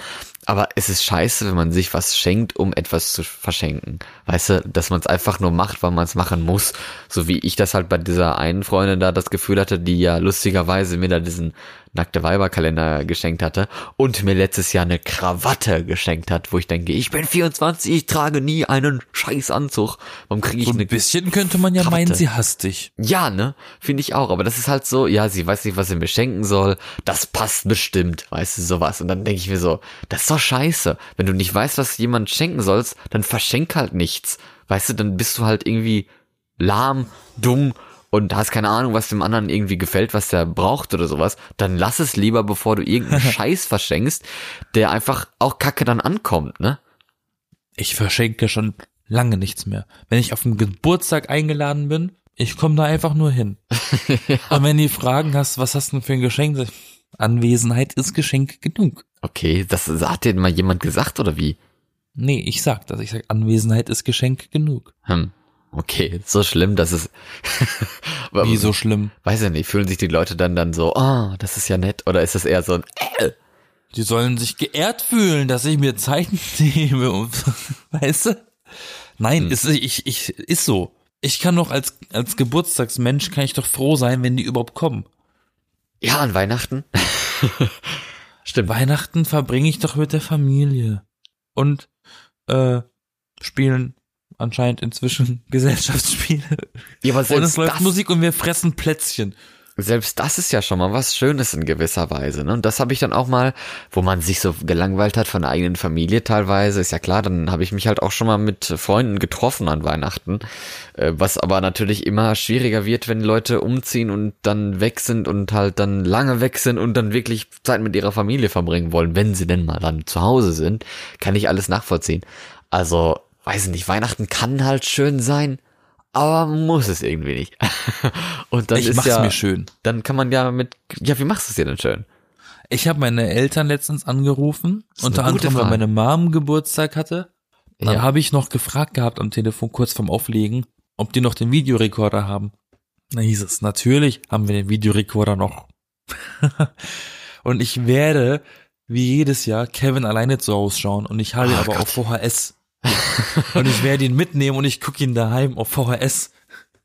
Speaker 1: Aber es ist scheiße, wenn man sich was schenkt, um etwas zu verschenken. Weißt du, dass man es einfach nur macht, weil man es machen muss. So wie ich das halt bei dieser einen Freundin da das Gefühl hatte, die ja lustigerweise mir da diesen nackte Weiberkalender geschenkt hatte und mir letztes Jahr eine Krawatte geschenkt hat, wo ich denke, ich bin 24, ich trage nie einen scheiß Anzug. Warum kriege ich
Speaker 2: So
Speaker 1: eine
Speaker 2: ein bisschen könnte man ja
Speaker 1: Krawatte.
Speaker 2: meinen, sie hasst dich.
Speaker 1: ja, ne? Finde ich auch. Aber das ist halt so, ja, sie weiß nicht, was sie mir schenken soll. Das passt bestimmt, weißt du, sowas. Und dann denke ich mir so, das ist doch scheiße. Wenn du nicht weißt, was jemand schenken sollst, dann verschenk halt nichts. Weißt du, dann bist du halt irgendwie lahm, dumm und hast keine Ahnung, was dem anderen irgendwie gefällt, was der braucht oder sowas. Dann lass es lieber, bevor du irgendeinen Scheiß verschenkst, der einfach auch kacke dann ankommt, ne?
Speaker 2: Ich verschenke schon lange nichts mehr. Wenn ich auf einen Geburtstag eingeladen bin, ich komme da einfach nur hin. Und wenn die fragen hast, was hast du denn für ein Geschenk? Anwesenheit ist Geschenk genug.
Speaker 1: Okay, das hat dir mal jemand gesagt oder wie?
Speaker 2: Nee, ich sag das. Ich sag, Anwesenheit ist Geschenk genug.
Speaker 1: Hm. Okay, so schlimm, dass es.
Speaker 2: Wie so schlimm.
Speaker 1: Weiß ich nicht, fühlen sich die Leute dann dann so, oh, das ist ja nett, oder ist das eher so ein, äh,
Speaker 2: Die sollen sich geehrt fühlen, dass ich mir Zeit nehme. Und, weißt du? Nein, ist, ich, ich, ist so. Ich kann doch als, als Geburtstagsmensch kann ich doch froh sein, wenn die überhaupt kommen.
Speaker 1: ja, an Weihnachten? Stimmt.
Speaker 2: Weihnachten verbringe ich doch mit der Familie. Und äh, spielen anscheinend inzwischen Gesellschaftsspiele.
Speaker 1: Ja, aber
Speaker 2: Und es läuft
Speaker 1: das,
Speaker 2: Musik und wir fressen Plätzchen.
Speaker 1: Selbst das ist ja schon mal was Schönes in gewisser Weise. Ne? Und das habe ich dann auch mal, wo man sich so gelangweilt hat von der eigenen Familie teilweise, ist ja klar, dann habe ich mich halt auch schon mal mit Freunden getroffen an Weihnachten. Äh, was aber natürlich immer schwieriger wird, wenn Leute umziehen und dann weg sind und halt dann lange weg sind und dann wirklich Zeit mit ihrer Familie verbringen wollen, wenn sie denn mal dann zu Hause sind, kann ich alles nachvollziehen. Also, weiß nicht, Weihnachten kann halt schön sein, aber muss es irgendwie nicht. und dann
Speaker 2: Ich
Speaker 1: ist
Speaker 2: mach's
Speaker 1: ja,
Speaker 2: mir schön.
Speaker 1: dann kann man ja mit, ja, wie machst du es dir denn schön?
Speaker 2: Ich habe meine Eltern letztens angerufen, unter anderem, weil
Speaker 1: Frage.
Speaker 2: meine Mom Geburtstag hatte. Dann
Speaker 1: Ja.
Speaker 2: habe ich noch gefragt gehabt am Telefon kurz vorm Auflegen, ob die noch den Videorekorder haben. Da hieß es, natürlich haben wir den Videorekorder noch. und ich werde, wie jedes Jahr, Kevin alleine zu Hause schauen und ich habe ihn aber
Speaker 1: Gott.
Speaker 2: auf VHS. und ich werde ihn mitnehmen und ich gucke ihn daheim auf VHS.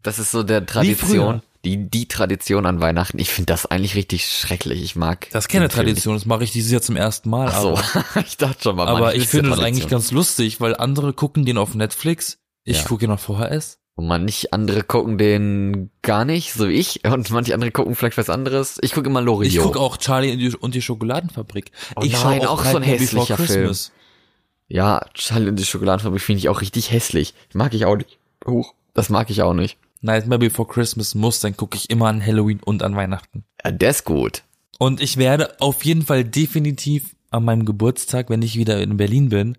Speaker 1: Das ist so der. Tradition, die, die Tradition an Weihnachten. Ich finde das eigentlich richtig schrecklich. Ich mag.
Speaker 2: Das ist keine Tradition, das mache ich dieses Jahr zum ersten Mal.
Speaker 1: Ach so,
Speaker 2: aber
Speaker 1: ich dachte schon mal.
Speaker 2: aber
Speaker 1: manchmal
Speaker 2: ich finde das eigentlich ganz lustig, weil andere gucken den auf Netflix, ich
Speaker 1: Ja.
Speaker 2: gucke ihn auf VHS.
Speaker 1: Und man nicht andere gucken den gar nicht, so wie ich. Und manche andere gucken vielleicht was anderes. Ich gucke immer Loriot.
Speaker 2: Ich gucke auch Charlie und die, Schokoladenfabrik.
Speaker 1: Oh
Speaker 2: ich
Speaker 1: nein,
Speaker 2: schau
Speaker 1: auch so ein hässlicher Film. Ja, die Schokoladenfabrik finde ich auch richtig hässlich. Mag ich auch nicht. Huch, das mag ich auch nicht.
Speaker 2: Nightmare Before Christmas muss, dann gucke ich immer an Halloween und an Weihnachten.
Speaker 1: Ja, der ist gut.
Speaker 2: Und ich werde auf jeden Fall definitiv an meinem Geburtstag, wenn ich wieder in Berlin bin,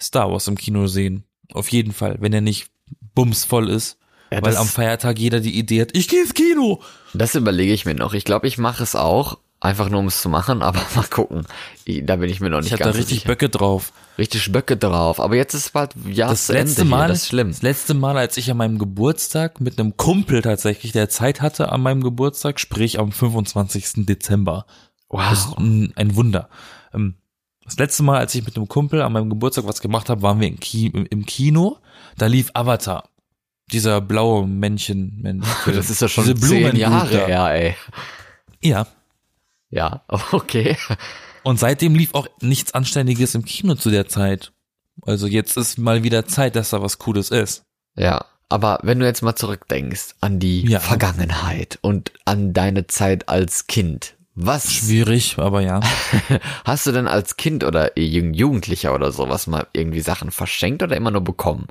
Speaker 2: Star Wars im Kino sehen. Auf jeden Fall, wenn er nicht bumsvoll ist.
Speaker 1: Ja,
Speaker 2: weil
Speaker 1: das-
Speaker 2: am Feiertag jeder die Idee hat, ich gehe ins Kino.
Speaker 1: Das überlege ich mir noch. Ich glaube, ich mache es auch, einfach nur um es zu machen, aber mal gucken. I- Da bin ich mir noch nicht
Speaker 2: Ich
Speaker 1: ganz
Speaker 2: da
Speaker 1: so
Speaker 2: richtig
Speaker 1: sicher.
Speaker 2: Böcke drauf.
Speaker 1: richtig Böcke drauf. Aber jetzt ist bald ja
Speaker 2: Das
Speaker 1: zu Ende
Speaker 2: letzte
Speaker 1: hier.
Speaker 2: Mal,
Speaker 1: Das ist schlimm.
Speaker 2: das letzte Mal, als ich an meinem Geburtstag mit einem Kumpel tatsächlich, der Zeit hatte an meinem Geburtstag, sprich am 25. Dezember. Das ist
Speaker 1: Wow.
Speaker 2: ein, ein Wunder. Ähm, Das letzte Mal, als ich mit einem Kumpel an meinem Geburtstag was gemacht habe, waren wir im, Ki im- Kino. Da lief Avatar. Dieser blaue Männchen. Mensch,
Speaker 1: Das ist ja schon zehn Jahre
Speaker 2: da.
Speaker 1: her, ey.
Speaker 2: Ja.
Speaker 1: Ja, okay.
Speaker 2: Und seitdem lief auch nichts Anständiges im Kino zu der Zeit. Also jetzt ist mal wieder Zeit, dass da was Cooles ist.
Speaker 1: Ja, aber wenn du jetzt mal zurückdenkst an die
Speaker 2: Ja.
Speaker 1: Vergangenheit und an deine Zeit als Kind, was
Speaker 2: Schwierig, aber ja.
Speaker 1: hast du denn als Kind oder Jugend- Jugendlicher oder sowas mal irgendwie Sachen verschenkt oder immer nur bekommen?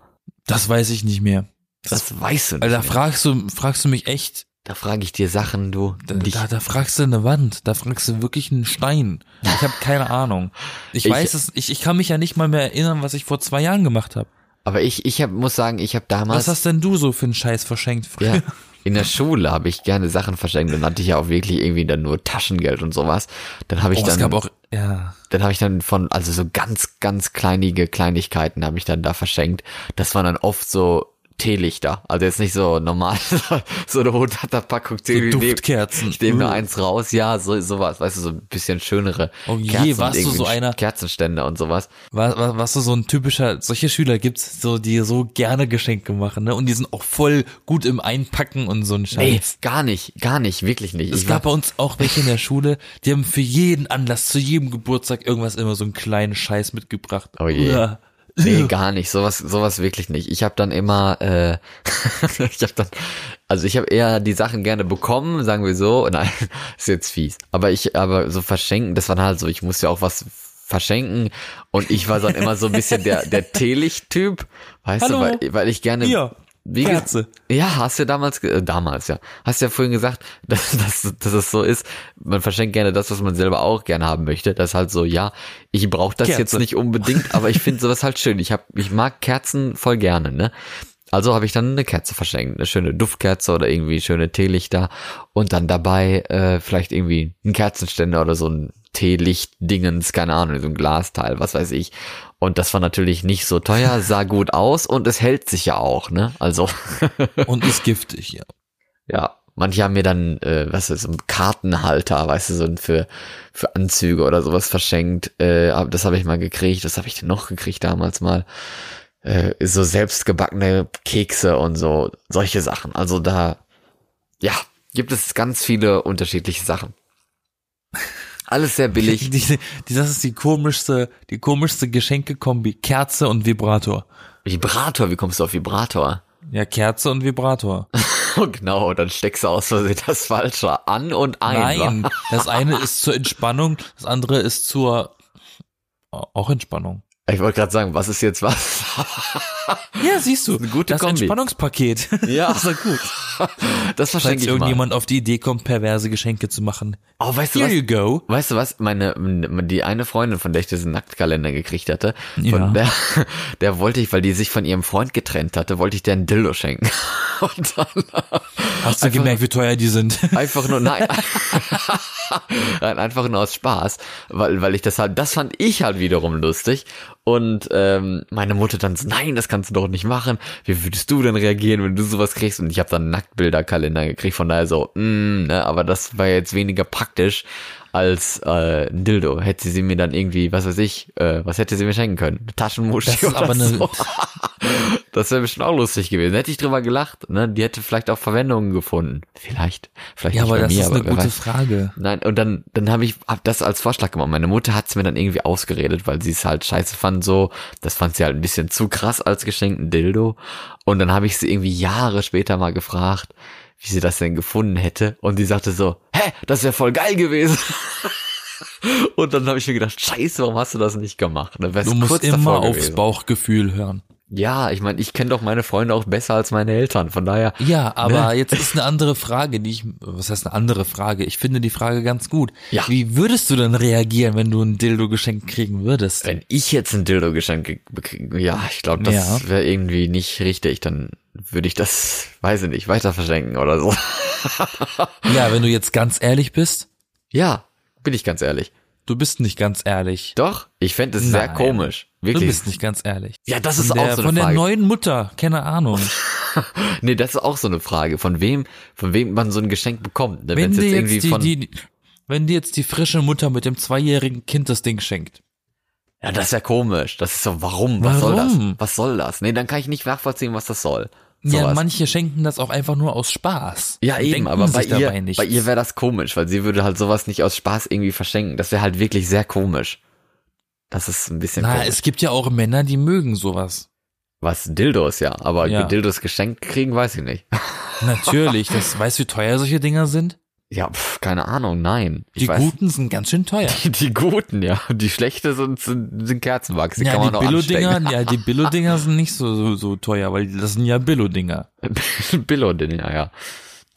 Speaker 2: Das weiß ich nicht mehr.
Speaker 1: Das weißt du nicht.
Speaker 2: Also da fragst du, fragst du mich echt,
Speaker 1: Da frage ich dir Sachen, du.
Speaker 2: da, da, da fragst du eine Wand, da fragst du wirklich einen Stein. Ich habe keine Ahnung. Ich,
Speaker 1: Ich-
Speaker 2: weiß es, ich, ich kann mich ja nicht mal mehr erinnern, was ich vor zwei Jahren gemacht habe.
Speaker 1: aber ich, ich hab, muss sagen, ich habe damals.
Speaker 2: Was hast denn du so für einen Scheiß verschenkt früher?
Speaker 1: Ja, in der Schule habe ich gerne Sachen verschenkt. Dann hatte ich ja auch wirklich irgendwie dann nur Taschengeld und sowas. Dann habe ich
Speaker 2: Oh,
Speaker 1: dann,
Speaker 2: es gab auch, ja.
Speaker 1: dann habe ich dann von, also so ganz, ganz kleinige Kleinigkeiten habe ich dann da verschenkt. Das waren dann oft so Teelichter. Also jetzt nicht so normal, so eine 100er Packung
Speaker 2: So
Speaker 1: Teelichter.
Speaker 2: Duftkerzen.
Speaker 1: Ich nehme nur
Speaker 2: Uh.
Speaker 1: eins raus, ja, so sowas, weißt du, so ein bisschen schönere
Speaker 2: Oh je, warst du so einer-
Speaker 1: Kerzenständer und sowas.
Speaker 2: War, war, warst du so ein typischer, solche Schüler gibt's so, die so gerne Geschenke machen, ne? Und die sind auch voll gut im Einpacken und so ein
Speaker 1: Nee,
Speaker 2: Scheiß.
Speaker 1: gar nicht, gar nicht, wirklich nicht.
Speaker 2: Es
Speaker 1: Ich
Speaker 2: gab
Speaker 1: war,
Speaker 2: bei uns auch welche in der Schule, die haben für jeden Anlass, zu jedem Geburtstag irgendwas immer so einen kleinen Scheiß mitgebracht.
Speaker 1: Oh je.
Speaker 2: Uah.
Speaker 1: Nee, gar nicht. Sowas, sowas wirklich nicht. Ich habe dann immer, äh, ich habe dann, also ich habe eher die Sachen gerne bekommen, sagen wir so. Nein, ist jetzt fies. Aber ich, aber so verschenken, das war dann halt so, ich musste ja auch was verschenken und ich war dann immer so ein bisschen der, der Teelicht-Typ, weißt
Speaker 2: Hallo.
Speaker 1: du, weil, weil ich gerne,
Speaker 2: Hier,
Speaker 1: wie
Speaker 2: Kerze.
Speaker 1: ja, hast du damals, äh, damals, ja. Hast ja vorhin gesagt, dass, dass, dass es so ist, man verschenkt gerne das, was man selber auch gerne haben möchte. Das ist halt so, ja, ich brauche das
Speaker 2: Kerze.
Speaker 1: jetzt nicht unbedingt, aber ich finde sowas halt schön. Ich hab, ich mag Kerzen voll gerne, ne? Also habe ich dann eine Kerze verschenkt, eine schöne Duftkerze oder irgendwie schöne Teelichter und dann dabei äh, vielleicht irgendwie ein Kerzenständer oder so ein Teelicht-Dingens, keine Ahnung, so ein Glasteil, was weiß ich. Und das war natürlich nicht so teuer, sah gut aus und es hält sich ja auch, ne? Also
Speaker 2: Und ist giftig, ja.
Speaker 1: ja, manche haben mir dann, äh, was ist, ein Kartenhalter, weißt du, so ein für, für Anzüge oder sowas verschenkt. Äh, das habe ich mal gekriegt. Was habe ich denn noch gekriegt damals mal? Äh, so selbstgebackene Kekse und so, solche Sachen. Also da, ja, gibt es ganz viele unterschiedliche Sachen. Alles sehr billig.
Speaker 2: Die, die, das ist die komischste, die komischste Geschenkekombi. Kerze und Vibrator.
Speaker 1: Vibrator, wie kommst du auf Vibrator?
Speaker 2: Ja, Kerze und Vibrator.
Speaker 1: Genau, dann steckst du aus Versehen das Falsche an und ein.
Speaker 2: Nein, das eine ist zur Entspannung, das andere ist zur auch Entspannung.
Speaker 1: Ich wollte gerade sagen, was ist jetzt was?
Speaker 2: Ja, siehst du,
Speaker 1: eine gute
Speaker 2: das
Speaker 1: Kombi.
Speaker 2: Entspannungspaket.
Speaker 1: Ja.
Speaker 2: das ist gut.
Speaker 1: Das verschenke ich mal.
Speaker 2: irgendjemand auf die Idee kommt, perverse Geschenke zu machen.
Speaker 1: Oh, weißt du
Speaker 2: Here
Speaker 1: was?
Speaker 2: you go.
Speaker 1: Weißt du was? Meine, die eine Freundin, von der ich diesen Nacktkalender gekriegt hatte, von
Speaker 2: Ja.
Speaker 1: der, der wollte ich, weil die sich von ihrem Freund getrennt hatte, wollte ich der einen Dildo schenken. Und dann
Speaker 2: Hast du
Speaker 1: Einfach-
Speaker 2: gemerkt, wie teuer die sind?
Speaker 1: einfach nur, nein, nein, einfach nur aus Spaß, weil, weil ich das halt, das fand ich halt wiederum lustig. Und ähm, meine Mutter dann so, nein, das kannst du doch nicht machen. Wie würdest du denn reagieren, wenn du sowas kriegst? Und ich habe dann Nacktbilderkalender gekriegt, von daher so, mm, ne, aber das war jetzt weniger praktisch als äh, ein Dildo. Hätte sie mir dann irgendwie, was weiß ich, äh, was hätte sie mir schenken können? Eine Taschenmuschi
Speaker 2: Das
Speaker 1: oder
Speaker 2: aber eine,
Speaker 1: so. Das wäre bestimmt auch lustig gewesen. Hätte ich drüber gelacht, ne? Die hätte vielleicht auch Verwendungen gefunden. Vielleicht. Vielleicht
Speaker 2: ja,
Speaker 1: nicht
Speaker 2: aber
Speaker 1: bei
Speaker 2: das
Speaker 1: mir,
Speaker 2: ist eine
Speaker 1: aber wer
Speaker 2: gute
Speaker 1: weiß.
Speaker 2: Frage.
Speaker 1: Nein, und dann, dann habe ich hab das als Vorschlag gemacht. Meine Mutter hat's mir dann irgendwie ausgeredet, weil sie es halt scheiße fand so. Das fand sie halt ein bisschen zu krass als geschenkten Dildo. Und dann habe ich sie irgendwie Jahre später mal gefragt, wie sie das denn gefunden hätte. Und sie sagte so, hä, das wäre voll geil gewesen. Und dann habe ich mir gedacht, scheiße, warum hast du das nicht gemacht? Wär's
Speaker 2: Du musst
Speaker 1: kurz
Speaker 2: immer aufs. Bauchgefühl hören.
Speaker 1: Ja, ich meine, ich kenne doch meine Freunde auch besser als meine Eltern, von daher.
Speaker 2: Ja, aber jetzt ist eine andere Frage, die ich, was heißt eine andere Frage? Ich finde die Frage ganz gut.
Speaker 1: Ja.
Speaker 2: Wie würdest du denn reagieren, wenn du ein Dildo geschenkt kriegen würdest?
Speaker 1: Wenn ich jetzt ein Dildo geschenkt bekriege, ja, ich glaube, das
Speaker 2: Ja.
Speaker 1: wäre irgendwie nicht richtig, dann würde ich das, weiß ich nicht, weiter verschenken oder so.
Speaker 2: Ja, wenn du jetzt ganz ehrlich bist,
Speaker 1: Ja, bin ich ganz ehrlich.
Speaker 2: Du bist nicht ganz ehrlich.
Speaker 1: Doch, ich fände es sehr komisch.
Speaker 2: Du
Speaker 1: Wirklich.
Speaker 2: bist nicht ganz ehrlich.
Speaker 1: ja, das
Speaker 2: Von
Speaker 1: ist
Speaker 2: der,
Speaker 1: auch so eine
Speaker 2: von der
Speaker 1: Frage.
Speaker 2: neuen Mutter, keine Ahnung.
Speaker 1: nee, das ist auch so eine Frage, von wem, von wem man so ein Geschenk bekommt. Ne?
Speaker 2: Wenn dir
Speaker 1: jetzt irgendwie
Speaker 2: die,
Speaker 1: von,
Speaker 2: die, wenn dir jetzt die frische Mutter mit dem zweijährigen Kind das Ding schenkt.
Speaker 1: ja, das ist ja komisch. Das ist so, warum? Was soll
Speaker 2: Warum?
Speaker 1: das? Was soll das? Nee, dann kann ich nicht nachvollziehen, was das soll.
Speaker 2: Ja,
Speaker 1: Sowas.
Speaker 2: manche schenken das auch einfach nur aus Spaß.
Speaker 1: Ja, eben, aber bei ihr, bei ihr wäre das komisch, weil sie würde halt sowas nicht aus Spaß irgendwie verschenken. Das wäre halt wirklich sehr komisch. Das ist ein bisschen
Speaker 2: Na,
Speaker 1: komisch.
Speaker 2: es gibt ja auch Männer, die mögen sowas.
Speaker 1: Was Dildos, ja. Aber
Speaker 2: Ja.
Speaker 1: Dildos geschenkt kriegen, weiß ich nicht.
Speaker 2: Natürlich, das weißt du, wie teuer solche Dinger sind?
Speaker 1: Ja, pf, keine Ahnung, nein. Ich
Speaker 2: Die
Speaker 1: weiß,
Speaker 2: guten sind ganz schön teuer.
Speaker 1: Die, die guten, ja. Die schlechte sind, sind, sind Kerzenwachs. Die
Speaker 2: ja,
Speaker 1: kann
Speaker 2: die
Speaker 1: man auch
Speaker 2: Billo-Dinger,
Speaker 1: anstecken.
Speaker 2: ja, die Billo-Dinger sind nicht so, so, so teuer, weil das sind ja Billo-Dinger.
Speaker 1: Billo-Dinger, ja.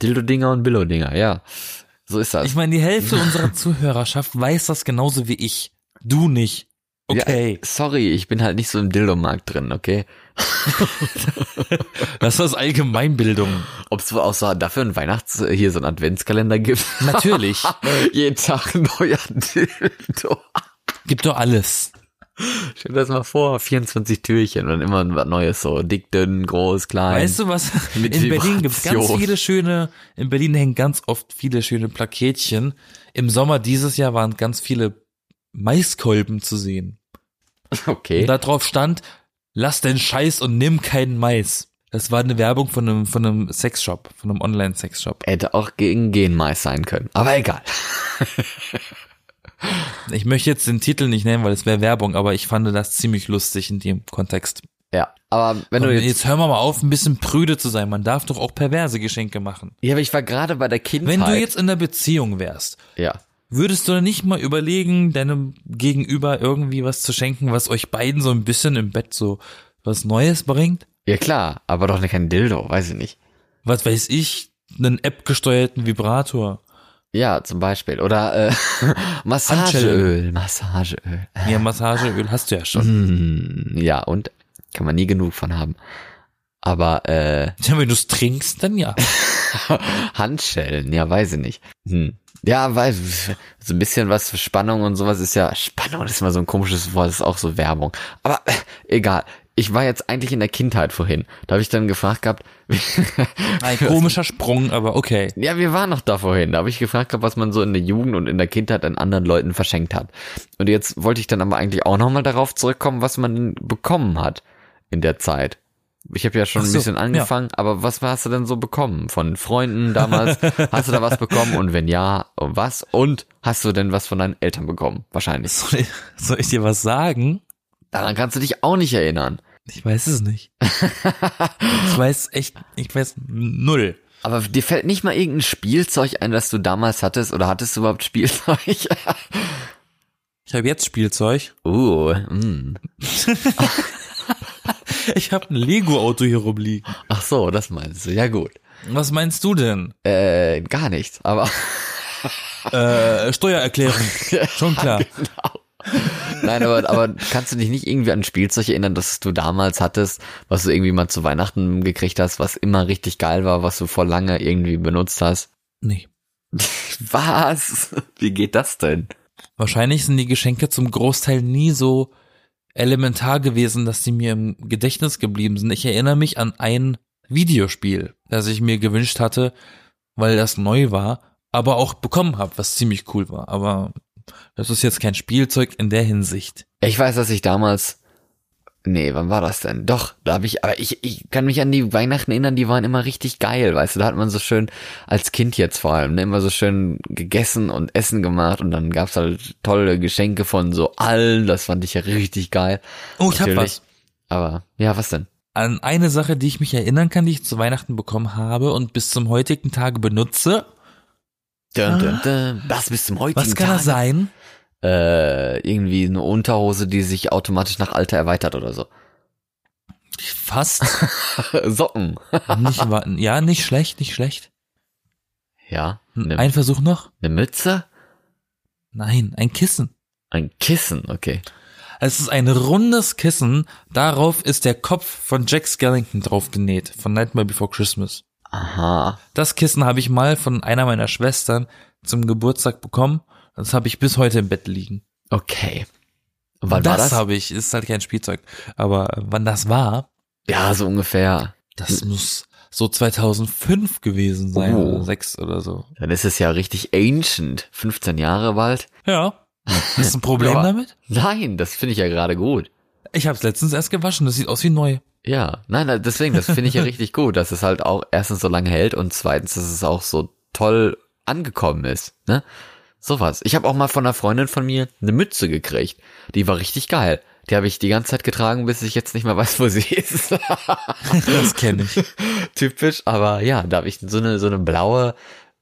Speaker 1: Dildo-Dinger und Billo-Dinger, ja. So ist das.
Speaker 2: Ich meine, die Hälfte unserer Zuhörerschaft weiß das genauso wie ich. Du nicht. Okay.
Speaker 1: Ja, sorry, ich bin halt nicht so im Dildo-Markt drin, okay?
Speaker 2: Das ist Allgemeinbildung.
Speaker 1: Ob es so dafür ein Weihnachts-, hier so ein Adventskalender gibt?
Speaker 2: Natürlich.
Speaker 1: Jeden Tag ein neuer Dildo.
Speaker 2: Gibt doch alles.
Speaker 1: Stell dir das mal vor, 24 Türchen und immer was Neues, so dick, dünn, groß, klein.
Speaker 2: Weißt du was? In Berlin gibt's ganz viele schöne, in Berlin hängen ganz oft viele schöne Plaketchen. Im Sommer dieses Jahr waren ganz viele Maiskolben zu sehen.
Speaker 1: Okay.
Speaker 2: Und da drauf stand, lass den Scheiß und nimm keinen Mais. Das war eine Werbung von einem, von einem Sexshop, von einem Online-Sexshop.
Speaker 1: Hätte auch gegen Genmais sein können. Aber egal.
Speaker 2: Ich möchte jetzt den Titel nicht nennen, weil es wäre Werbung, aber ich fand das ziemlich lustig in dem Kontext.
Speaker 1: Ja. Aber wenn du jetzt,
Speaker 2: jetzt, hör mal auf, ein bisschen prüde zu sein. Man darf doch auch perverse Geschenke machen.
Speaker 1: ja, aber ich war gerade bei der Kindheit.
Speaker 2: Wenn du jetzt in einer Beziehung wärst,
Speaker 1: ja.
Speaker 2: Würdest du nicht mal überlegen, deinem Gegenüber irgendwie was zu schenken, was euch beiden so ein bisschen im Bett so was Neues bringt?
Speaker 1: Ja klar, aber doch kein Dildo, weiß ich nicht.
Speaker 2: Was weiß ich, einen App-gesteuerten Vibrator.
Speaker 1: Ja, zum Beispiel. Oder äh, Massageöl, Massageöl.
Speaker 2: Ja, Massageöl hast du ja schon.
Speaker 1: Hm, ja, und kann man nie genug von haben. Aber äh,
Speaker 2: Ja, wenn du es trinkst, dann ja.
Speaker 1: Handschellen, ja, weiß ich nicht. Hm. Ja, weil so ein bisschen was für Spannung und sowas ist ja Spannung, ist immer so ein komisches Wort, das ist auch so Werbung. Aber äh, egal. Ich war jetzt eigentlich in der Kindheit vorhin. Da habe ich dann gefragt gehabt,
Speaker 2: Ein komischer Sprung, aber okay.
Speaker 1: Ja, wir waren noch da vorhin. Da habe ich gefragt, gehabt, was man so in der Jugend und in der Kindheit an anderen Leuten verschenkt hat. Und jetzt wollte ich dann aber eigentlich auch nochmal darauf zurückkommen, was man bekommen hat in der Zeit. Ich habe ja schon
Speaker 2: Ach
Speaker 1: ein
Speaker 2: so,
Speaker 1: bisschen angefangen, aber was hast du denn so bekommen? Von Freunden damals? hast du da was bekommen? Und wenn ja, was? Und hast du denn was von deinen Eltern bekommen? Wahrscheinlich.
Speaker 2: Soll ich, soll ich dir was sagen?
Speaker 1: Daran kannst du dich auch nicht erinnern.
Speaker 2: Ich weiß es nicht. ich weiß echt, ich weiß null.
Speaker 1: Aber dir fällt nicht mal irgendein Spielzeug ein, das du damals hattest? Oder hattest du überhaupt Spielzeug?
Speaker 2: Ich habe jetzt Spielzeug.
Speaker 1: uh, mm.
Speaker 2: Ich habe ein Lego-Auto hier rumliegen.
Speaker 1: Ach so, das meinst du. Ja gut.
Speaker 2: Was meinst du denn?
Speaker 1: Äh, gar nichts, aber
Speaker 2: Äh, Steuererklärung. Schon klar.
Speaker 1: nein, aber, aber kannst du dich nicht irgendwie an ein Spielzeug erinnern, das du damals hattest, was du irgendwie mal zu Weihnachten gekriegt hast, was immer richtig geil war, was du vor lange irgendwie benutzt hast?
Speaker 2: Nee.
Speaker 1: Was? Wie geht das denn?
Speaker 2: Wahrscheinlich sind die Geschenke zum Großteil nie so elementar gewesen, dass sie mir im Gedächtnis geblieben sind. Ich erinnere mich an ein Videospiel, das ich mir gewünscht hatte, weil das neu war, aber auch bekommen habe, was ziemlich cool war. Aber das ist jetzt kein Spielzeug in der Hinsicht.
Speaker 1: Ich weiß, dass ich damals Nee, wann war das denn? Doch, da habe ich, aber ich, ich kann mich an die Weihnachten erinnern, die waren immer richtig geil, weißt du, da hat man so schön, als Kind jetzt vor allem, ne, immer so schön gegessen und Essen gemacht und dann gab's halt tolle Geschenke von so allen, das fand ich ja richtig geil.
Speaker 2: Oh, ich hab
Speaker 1: Natürlich.
Speaker 2: was.
Speaker 1: Aber, ja, was denn?
Speaker 2: An eine Sache, die ich mich erinnern kann, die ich zu Weihnachten bekommen habe und bis zum heutigen Tage benutze.
Speaker 1: Dun, dun, dun. Das bis zum heutigen
Speaker 2: Was kann
Speaker 1: Tage?
Speaker 2: das sein?
Speaker 1: Äh, irgendwie eine Unterhose, die sich automatisch nach Alter erweitert oder so.
Speaker 2: Fast.
Speaker 1: Socken.
Speaker 2: nicht, ja, nicht schlecht, nicht schlecht.
Speaker 1: Ja. Eine,
Speaker 2: Ein Versuch noch?
Speaker 1: eine Mütze?
Speaker 2: Nein, ein Kissen.
Speaker 1: Ein Kissen, okay.
Speaker 2: Es ist ein rundes Kissen, darauf ist der Kopf von Jack Skellington drauf genäht, von Nightmare Before Christmas.
Speaker 1: Aha.
Speaker 2: Das Kissen habe ich mal von einer meiner Schwestern zum Geburtstag bekommen. Das habe ich bis heute im Bett liegen.
Speaker 1: Okay. Und wann war
Speaker 2: das
Speaker 1: das?
Speaker 2: habe ich, ist halt kein Spielzeug. Aber wann das war,
Speaker 1: Ja, so ungefähr.
Speaker 2: das muss so 2005 gewesen sein,
Speaker 1: Oh.
Speaker 2: oder sechs oder so.
Speaker 1: Dann ist es ja richtig ancient. 15 Jahre bald.
Speaker 2: Ja. Hast du ein Problem damit?
Speaker 1: Nein, das finde ich ja gerade gut.
Speaker 2: Ich habe es letztens erst gewaschen, das sieht aus wie neu.
Speaker 1: Ja, nein, nein, deswegen, das finde ich ja richtig gut, dass es halt auch erstens so lange hält und zweitens, dass es auch so toll angekommen ist, ne? Sowas. Ich habe auch mal von einer Freundin von mir eine Mütze gekriegt. Die war richtig geil. Die habe ich die ganze Zeit getragen, bis ich jetzt nicht mehr weiß, wo sie ist.
Speaker 2: Das kenne ich.
Speaker 1: Typisch, aber ja, da habe ich so eine so eine blaue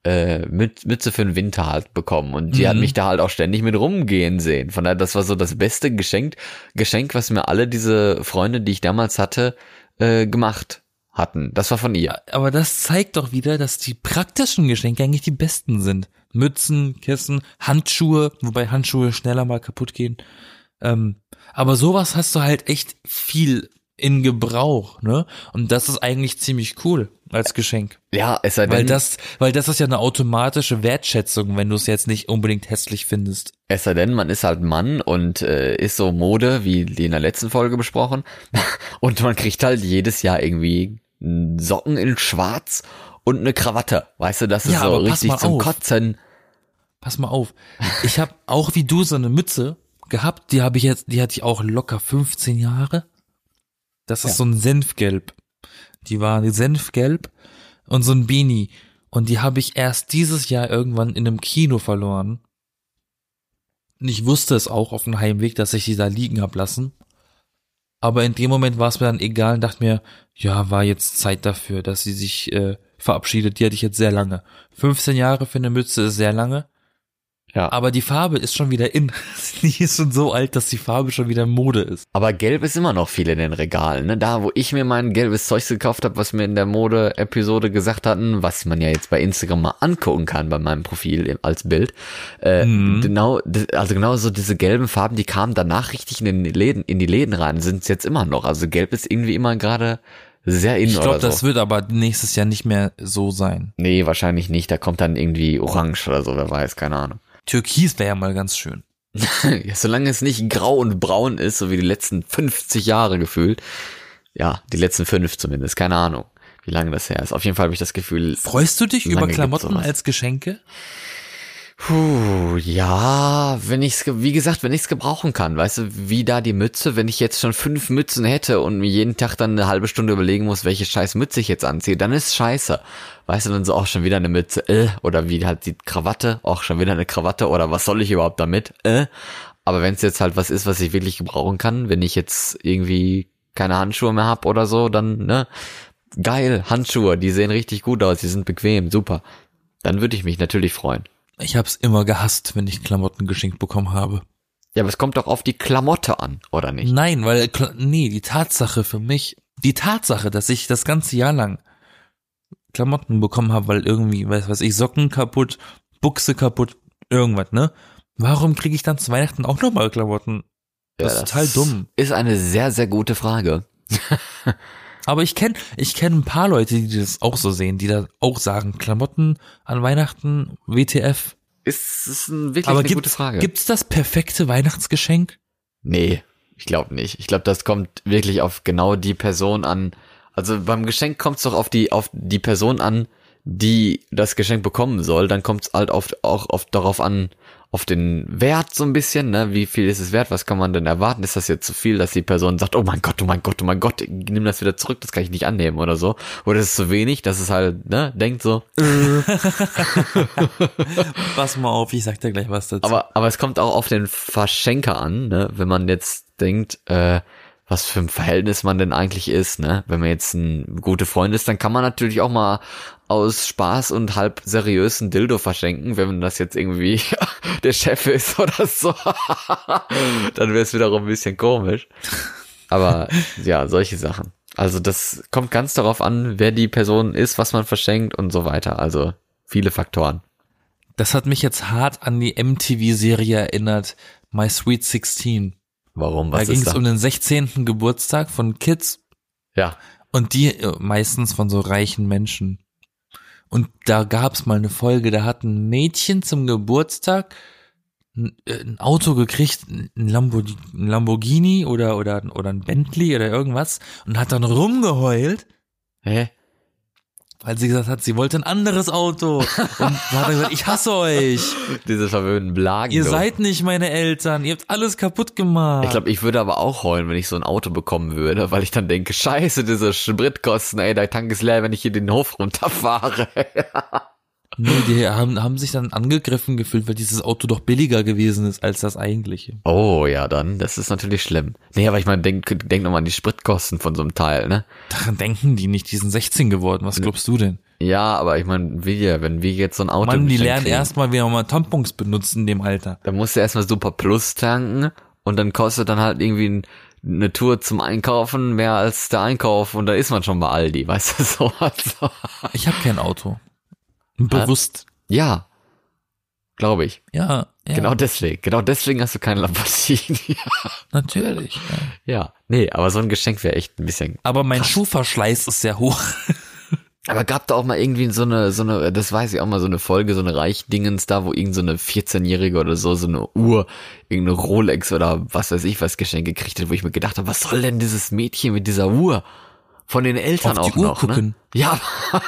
Speaker 1: äh, Müt- Mütze für den Winter halt bekommen und die hat
Speaker 2: Mhm.
Speaker 1: mich da halt auch ständig mit rumgehen sehen. Von daher, das war so das beste Geschenk, Geschenk, was mir alle diese Freunde, die ich damals hatte, äh, gemacht hatten. Das war von ihr.
Speaker 2: Aber das zeigt doch wieder, dass die praktischen Geschenke eigentlich die besten sind. Mützen, Kissen, Handschuhe, wobei Handschuhe schneller mal kaputt gehen. Ähm, aber sowas hast du halt echt viel in Gebrauch, ne? Und das ist eigentlich ziemlich cool als Geschenk.
Speaker 1: Ja, es sei
Speaker 2: Weil
Speaker 1: denn,
Speaker 2: das, weil das ist ja eine automatische Wertschätzung, wenn du es jetzt nicht unbedingt hässlich findest.
Speaker 1: es sei denn, man ist halt Mann und äh, ist so Mode, wie die in der letzten Folge besprochen. Und man kriegt halt jedes Jahr irgendwie Socken in Schwarz und eine Krawatte. Weißt du, das ist
Speaker 2: Ja,
Speaker 1: so richtig zum
Speaker 2: auf.
Speaker 1: Kotzen.
Speaker 2: Pass mal auf. Ich habe auch wie du so eine Mütze gehabt, die habe ich jetzt, die hatte ich auch locker 15 Jahre. Das ist so ein Senfgelb. Die war Senfgelb und so ein Beanie. Und die habe ich erst dieses Jahr irgendwann in einem Kino verloren. Und ich wusste es auch auf dem Heimweg, dass ich die da liegen hab lassen. Aber in dem Moment war es mir dann egal und dachte mir, ja, war jetzt Zeit dafür, dass sie sich äh, verabschiedet. Die hatte ich jetzt sehr lange. 15 Jahre für eine Mütze ist sehr lange.
Speaker 1: Ja.
Speaker 2: Aber die Farbe ist schon wieder in. Die ist schon so alt, dass die Farbe schon wieder Mode ist.
Speaker 1: Aber gelb ist immer noch viel in den Regalen. Ne? Da, wo ich mir mein gelbes Zeug gekauft habe, was mir in der Mode-Episode gesagt hatten, was man ja jetzt bei Instagram mal angucken kann bei meinem Profil als Bild. Äh,
Speaker 2: Mhm.
Speaker 1: Genau, also genau so diese gelben Farben, die kamen danach richtig in den Läden, in die Läden rein, sind es jetzt immer noch. Also gelb ist irgendwie immer gerade sehr in
Speaker 2: Ich glaube,
Speaker 1: so.
Speaker 2: das wird aber nächstes Jahr nicht mehr so sein.
Speaker 1: nee, wahrscheinlich nicht. Da kommt dann irgendwie orange oder so, wer weiß, keine Ahnung.
Speaker 2: Türkis wäre ja mal ganz schön.
Speaker 1: Ja, solange es nicht grau und braun ist, so wie die letzten 50 Jahre gefühlt. Ja, die letzten fünf zumindest, keine Ahnung, wie lange das her ist. Auf jeden Fall habe ich das Gefühl,
Speaker 2: Freust du dich über Klamotten als Geschenke?
Speaker 1: Puh, ja, wenn ich's, wie gesagt, wenn ich's gebrauchen kann, weißt du, wie da die Mütze, wenn ich jetzt schon fünf Mützen hätte und mir jeden Tag dann eine halbe Stunde überlegen muss, welche scheiß Mütze ich jetzt anziehe, dann ist scheiße. Weißt du, dann so auch schon wieder eine Mütze, äh, oder wie halt die Krawatte, auch schon wieder eine Krawatte, oder was soll ich überhaupt damit, äh. Aber wenn es jetzt halt was ist, was ich wirklich gebrauchen kann, wenn ich jetzt irgendwie keine Handschuhe mehr hab oder so, dann, ne, geil, Handschuhe, die sehen richtig gut aus, die sind bequem, super. Dann würde ich mich natürlich freuen.
Speaker 2: Ich hab's immer gehasst, wenn ich Klamotten geschenkt bekommen habe.
Speaker 1: Ja, aber es kommt doch auf die Klamotte an, oder nicht?
Speaker 2: Nein, weil, nee, die Tatsache für mich, die Tatsache, dass ich das ganze Jahr lang Klamotten bekommen habe, weil irgendwie, weiß was ich, Socken kaputt, Buchse kaputt, irgendwas, ne? Warum kriege ich dann zu Weihnachten auch nochmal Klamotten? Das
Speaker 1: Ja,
Speaker 2: ist total dumm.
Speaker 1: Ist eine sehr, sehr gute Frage.
Speaker 2: Aber ich kenne ich kenn ein paar Leute, die das auch so sehen, die da auch sagen, Klamotten an Weihnachten, WTF.
Speaker 1: Ist, ist ein, wirklich
Speaker 2: Aber
Speaker 1: eine gute
Speaker 2: gibt's,
Speaker 1: Frage.
Speaker 2: gibt's das perfekte Weihnachtsgeschenk?
Speaker 1: Nee, ich glaube nicht. Ich glaube, das kommt wirklich auf genau die Person an. Also beim Geschenk kommt es doch auf die, auf die Person an, die das Geschenk bekommen soll. Dann kommt es halt oft auch oft darauf an, auf den Wert so ein bisschen, ne? Wie viel ist es wert? Was kann man denn erwarten? Ist das jetzt zu viel, dass die Person sagt, oh mein Gott, oh mein Gott, oh mein Gott, nimm das wieder zurück, das kann ich nicht annehmen oder so? Oder ist es zu wenig, dass es halt, ne, denkt so.
Speaker 2: Pass mal auf, ich sag dir gleich was dazu.
Speaker 1: Aber, aber es kommt auch auf den Verschenker an, ne? wenn man jetzt denkt, äh, was für ein Verhältnis man denn eigentlich ist, ne? Wenn man jetzt ein gute Freund ist, dann kann man natürlich auch mal aus Spaß und halb seriös ein Dildo verschenken, wenn das jetzt irgendwie der Chef ist oder so. dann wäre es wiederum ein bisschen komisch. Aber ja, solche Sachen. Also das kommt ganz darauf an, wer die Person ist, was man verschenkt und so weiter. Also viele Faktoren.
Speaker 2: Das hat mich jetzt hart an die MTV-Serie erinnert, My Sweet 16.
Speaker 1: Warum?
Speaker 2: Da
Speaker 1: Was
Speaker 2: ging
Speaker 1: ist
Speaker 2: es
Speaker 1: da?
Speaker 2: um den 16. Geburtstag von Kids
Speaker 1: ja.
Speaker 2: und die äh, meistens von so reichen Menschen. Und da gab's mal eine Folge, da hat ein Mädchen zum Geburtstag ein, äh, ein Auto gekriegt, ein Lamborghini, ein Lamborghini oder, oder, oder ein Bentley oder irgendwas und hat dann rumgeheult,
Speaker 1: Hä?
Speaker 2: Weil sie gesagt hat, sie wollte ein anderes Auto. Und da hat er gesagt, ich hasse euch.
Speaker 1: Diese verwöhnten Blagen.
Speaker 2: Ihr
Speaker 1: du.
Speaker 2: seid nicht meine Eltern. Ihr habt alles kaputt gemacht.
Speaker 1: Ich glaube, ich würde aber auch heulen, wenn ich so ein Auto bekommen würde, weil ich dann denke, scheiße, diese Spritkosten, ey, der Tank ist leer, wenn ich hier den Hof runterfahre.
Speaker 2: nee, die haben, haben sich dann angegriffen gefühlt, weil dieses Auto doch billiger gewesen ist als das eigentliche.
Speaker 1: oh, ja, dann, das ist natürlich schlimm. Nee, aber ich meine, denk, denk nochmal an die Spritkosten von so einem Teil, ne?
Speaker 2: Daran denken die nicht, die sind 16 geworden. Was glaubst du denn?
Speaker 1: Ja, aber ich meine, wir, wenn wir jetzt so ein Auto
Speaker 2: Mann, die lernen
Speaker 1: kriegen,
Speaker 2: erstmal, wie man mal Tampons benutzt in dem Alter.
Speaker 1: dann musst du erstmal Super Plus tanken und dann kostet dann halt irgendwie ein, eine Tour zum Einkaufen mehr als der Einkauf und da ist man schon bei Aldi, weißt du, so. Also,
Speaker 2: Ich habe kein Auto. Bewusst.
Speaker 1: ja, glaube ich.
Speaker 2: Ja, ja
Speaker 1: Genau deswegen. Genau deswegen hast du keinen Lamborghini.
Speaker 2: natürlich. Ja.
Speaker 1: ja, nee, aber so ein Geschenk wäre echt ein bisschen.
Speaker 2: Aber mein Schuhverschleiß ist sehr hoch.
Speaker 1: Aber gab da auch mal irgendwie so eine, so eine, das weiß ich auch mal, so eine Folge, so eine Reichdingens da, wo irgend so eine 14-Jährige oder so, so eine Uhr, irgendeine Rolex oder was weiß ich was Geschenk gekriegt hat, wo ich mir gedacht habe, was soll denn dieses Mädchen mit dieser Uhr? Von den Eltern
Speaker 2: Auf die
Speaker 1: auch
Speaker 2: Uhr
Speaker 1: noch,
Speaker 2: gucken.
Speaker 1: ne? Ja.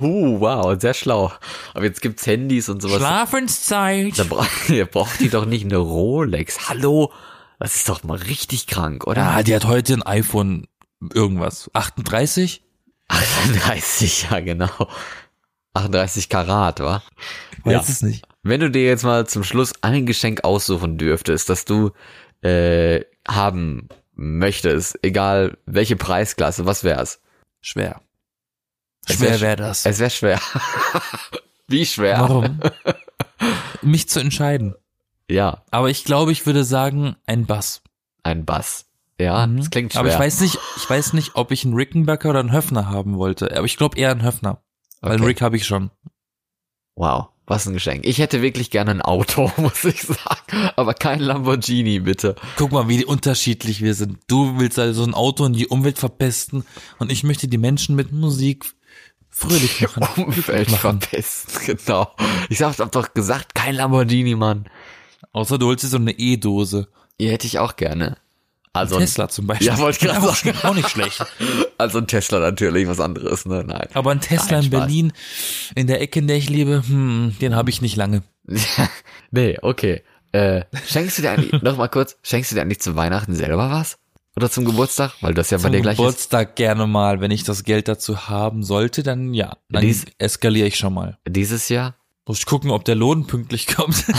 Speaker 1: uh, wow, sehr schlau. Aber jetzt gibt's Handys und sowas.
Speaker 2: Schlafenszeit.
Speaker 1: Da braucht, da braucht die doch nicht eine Rolex. Hallo? Das ist doch mal richtig krank, oder?
Speaker 2: Ja, die hat heute ein iPhone irgendwas. 38?
Speaker 1: 38, ja genau. 38 Karat, wa?
Speaker 2: Weiß
Speaker 1: Ja.
Speaker 2: es nicht.
Speaker 1: Wenn du dir jetzt mal zum Schluss ein Geschenk aussuchen dürftest, das du äh, haben möchtest, egal welche Preisklasse, was wär's?
Speaker 2: Schwer.
Speaker 1: Es wär
Speaker 2: Schwer
Speaker 1: sch-
Speaker 2: wäre das.
Speaker 1: Es wäre schwer. Wie schwer?
Speaker 2: Warum? Mich zu entscheiden.
Speaker 1: Ja,
Speaker 2: Aber ich glaube, ich würde sagen, ein Bass.
Speaker 1: ein Bass. Ja,
Speaker 2: Mhm.
Speaker 1: das klingt schwer.
Speaker 2: Aber ich weiß nicht, ich weiß nicht, ob ich einen Rickenbacker oder einen Höfner haben wollte. Aber ich glaube eher einen Höfner. Weil einen. Rick habe ich schon.
Speaker 1: Wow, was ein Geschenk. Ich hätte wirklich gerne ein Auto, muss ich sagen. Aber kein Lamborghini, bitte.
Speaker 2: Guck mal, wie unterschiedlich wir sind. Du willst also ein Auto und die Umwelt verpesten und ich möchte die Menschen mit Musik fröhlich machen.
Speaker 1: Umwelt
Speaker 2: glücklich machen.
Speaker 1: verpesten, genau. Ich hab doch gesagt, kein Lamborghini, Mann.
Speaker 2: Außer du holst dir so eine E-Dose.
Speaker 1: Die hätte ich auch gerne. Also ein,
Speaker 2: Tesla zum Beispiel.
Speaker 1: Ja, wollte ich gerade
Speaker 2: auch,
Speaker 1: sagen.
Speaker 2: auch nicht schlecht.
Speaker 1: also ein Tesla natürlich, was anderes, ne? Nein.
Speaker 2: Aber ein Tesla
Speaker 1: Nein,
Speaker 2: in. Berlin, in der Ecke, in der ich lebe, hm, den habe ich nicht lange.
Speaker 1: nee, okay. Äh, schenkst du dir eigentlich, noch mal kurz, schenkst du dir eigentlich zu Weihnachten selber was? Oder zum Geburtstag? Weil das ja bei
Speaker 2: Zum
Speaker 1: dir gleich ist.
Speaker 2: Geburtstag gerne mal, wenn ich das Geld dazu haben sollte, dann ja. Dann
Speaker 1: Dies-
Speaker 2: eskaliere ich schon mal.
Speaker 1: Dieses Jahr?
Speaker 2: Muss ich gucken, ob der Lohn pünktlich kommt.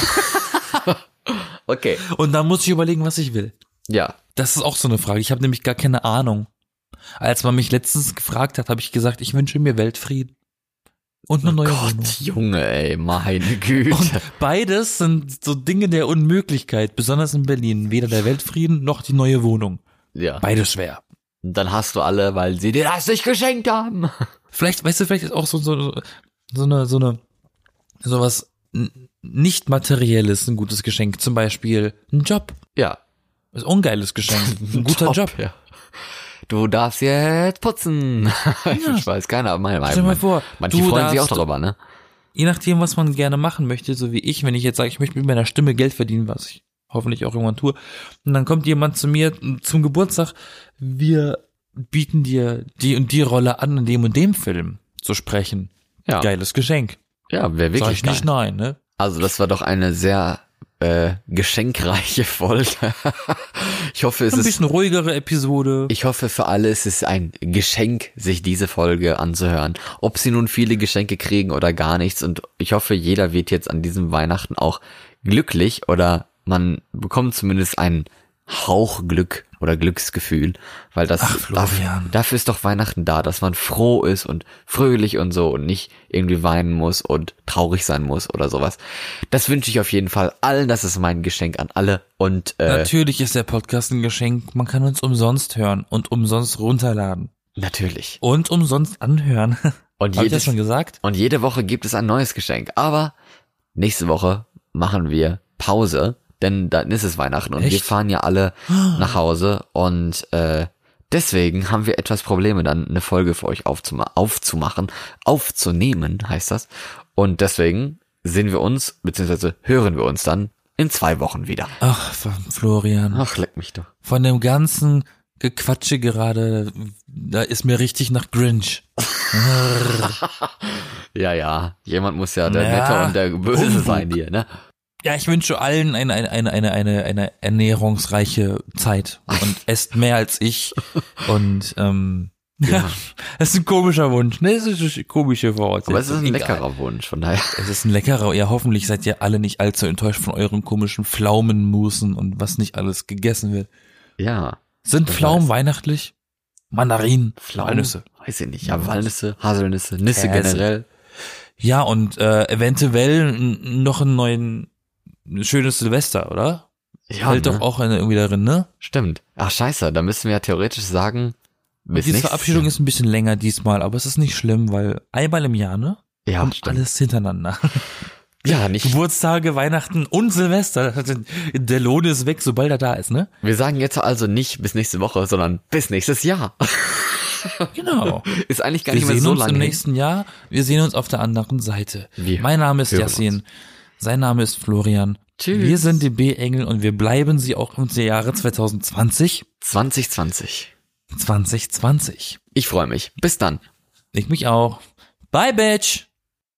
Speaker 1: Okay.
Speaker 2: Und dann muss ich überlegen, was ich will.
Speaker 1: Ja.
Speaker 2: Das ist auch so eine Frage. Ich habe nämlich gar keine Ahnung. Als man mich letztens gefragt hat, habe ich gesagt, ich wünsche mir Weltfrieden. Und eine
Speaker 1: Oh
Speaker 2: neue
Speaker 1: Gott,
Speaker 2: Wohnung.
Speaker 1: Junge, ey, meine Güte.
Speaker 2: Und beides sind so Dinge der Unmöglichkeit, besonders in Berlin. Weder der Weltfrieden noch die neue Wohnung.
Speaker 1: ja.
Speaker 2: Beides schwer.
Speaker 1: Und dann hast du alle, weil sie dir das nicht geschenkt haben.
Speaker 2: Vielleicht, weißt du, vielleicht ist auch so, so, so eine, so eine, sowas nicht materielles ein gutes Geschenk. Zum Beispiel ein Job.
Speaker 1: Ja.
Speaker 2: Ist auch ein geiles Geschenk. Ein guter Job.
Speaker 1: Ja. Du darfst jetzt putzen. Ich weiß keiner, aber meine,
Speaker 2: Stell dir mal vor,
Speaker 1: manche
Speaker 2: du
Speaker 1: freuen sich auch darüber, ne?
Speaker 2: Je nachdem, was man gerne machen möchte, so wie ich, wenn ich jetzt sage, ich möchte mit meiner Stimme Geld verdienen, was ich hoffentlich auch irgendwann tue, und dann kommt jemand zu mir zum Geburtstag, wir bieten dir die und die Rolle an, in dem und dem Film zu sprechen.
Speaker 1: Ja.
Speaker 2: Geiles Geschenk.
Speaker 1: Ja, wäre
Speaker 2: Sag
Speaker 1: wirklich
Speaker 2: ich nicht
Speaker 1: geil.
Speaker 2: nein, ne?
Speaker 1: Also das war doch eine sehr äh, geschenkreiche Folge. ich hoffe, es
Speaker 2: Ein
Speaker 1: ist
Speaker 2: bisschen ruhigere Episode.
Speaker 1: ich hoffe für alle es ist ein Geschenk, sich diese Folge anzuhören. Ob sie nun viele Geschenke kriegen oder gar nichts. Und ich hoffe, jeder wird jetzt an diesem Weihnachten auch glücklich oder man bekommt zumindest ein Hauch Glück oder Glücksgefühl, weil das
Speaker 2: Ach,
Speaker 1: dafür, dafür ist doch Weihnachten da, dass man froh ist und fröhlich und so und nicht irgendwie weinen muss und traurig sein muss oder sowas. Das wünsche ich auf jeden Fall allen, das ist mein Geschenk an alle und äh,
Speaker 2: Natürlich ist der Podcast ein Geschenk. Man kann uns umsonst hören und umsonst runterladen.
Speaker 1: natürlich.
Speaker 2: Und umsonst anhören.
Speaker 1: Und
Speaker 2: Hab ich das
Speaker 1: jedes,
Speaker 2: schon gesagt?
Speaker 1: und jede Woche gibt es ein neues Geschenk, aber nächste Woche machen wir Pause, denn dann ist es Weihnachten und wir
Speaker 2: Echt?
Speaker 1: fahren ja alle nach Hause und äh, deswegen haben wir etwas Probleme, dann eine Folge für euch aufzuma aufzumachen, aufzunehmen heißt das. Und deswegen sehen wir uns, beziehungsweise hören wir uns dann in zwei Wochen wieder.
Speaker 2: Ach, Florian.
Speaker 1: Ach, leck mich doch.
Speaker 2: Von dem ganzen Gequatsche gerade, da ist mir richtig nach Grinch.
Speaker 1: Ja, ja, jemand muss ja der
Speaker 2: Ja,
Speaker 1: Nette und der Böse
Speaker 2: Humbug.
Speaker 1: sein hier, ne?
Speaker 2: Ja, ich wünsche allen eine, eine, eine, eine, eine, eine ernährungsreiche Zeit und esst mehr als ich. Und ähm, ja. das ist ein komischer Wunsch. Ne, das ist eine komische Voraussetzung.
Speaker 1: Aber es ist ein
Speaker 2: Egal.
Speaker 1: leckerer Wunsch, von daher.
Speaker 2: Es ist ein leckerer. Ja, hoffentlich seid ihr alle nicht allzu enttäuscht von euren komischen Pflaumenmusen und was nicht alles gegessen wird.
Speaker 1: Ja.
Speaker 2: Sind Pflaumen
Speaker 1: weiß.
Speaker 2: weihnachtlich? Mandarinen,
Speaker 1: Pflaumen?
Speaker 2: Walnüsse.
Speaker 1: Weiß ich nicht. Ja, Walnüsse, Haselnüsse, Nüsse
Speaker 2: Käse.
Speaker 1: generell.
Speaker 2: Ja, und äh, eventuell noch einen neuen ein schönes Silvester, oder?
Speaker 1: Ja,
Speaker 2: Fällt
Speaker 1: ne?
Speaker 2: doch auch eine irgendwie darin, ne?
Speaker 1: Stimmt. Ach scheiße, da müssen wir ja theoretisch sagen, bis
Speaker 2: die Verabschiedung ist ein bisschen länger diesmal, aber es ist nicht schlimm, weil einmal im Jahr, ne?
Speaker 1: Ja,
Speaker 2: und
Speaker 1: stimmt.
Speaker 2: alles hintereinander.
Speaker 1: Ja, nicht.
Speaker 2: Geburtstage, Weihnachten und Silvester. Der Lohn ist weg, sobald er da ist, ne?
Speaker 1: Wir sagen jetzt also nicht bis nächste Woche, sondern bis nächstes Jahr.
Speaker 2: Genau.
Speaker 1: Ist eigentlich gar
Speaker 2: Wir
Speaker 1: nicht mehr
Speaker 2: sehen
Speaker 1: so
Speaker 2: uns
Speaker 1: lange
Speaker 2: im
Speaker 1: hin.
Speaker 2: nächsten Jahr. Wir sehen uns auf der anderen Seite.
Speaker 1: Wir
Speaker 2: mein Name ist
Speaker 1: hören
Speaker 2: Yassin. Sein Name ist Florian.
Speaker 1: Tschüss.
Speaker 2: Wir sind die B-Engel und wir bleiben sie auch im Jahre 2020.
Speaker 1: 2020.
Speaker 2: 2020.
Speaker 1: Ich freue mich. Bis dann.
Speaker 2: Ich mich auch. Bye, Bitch!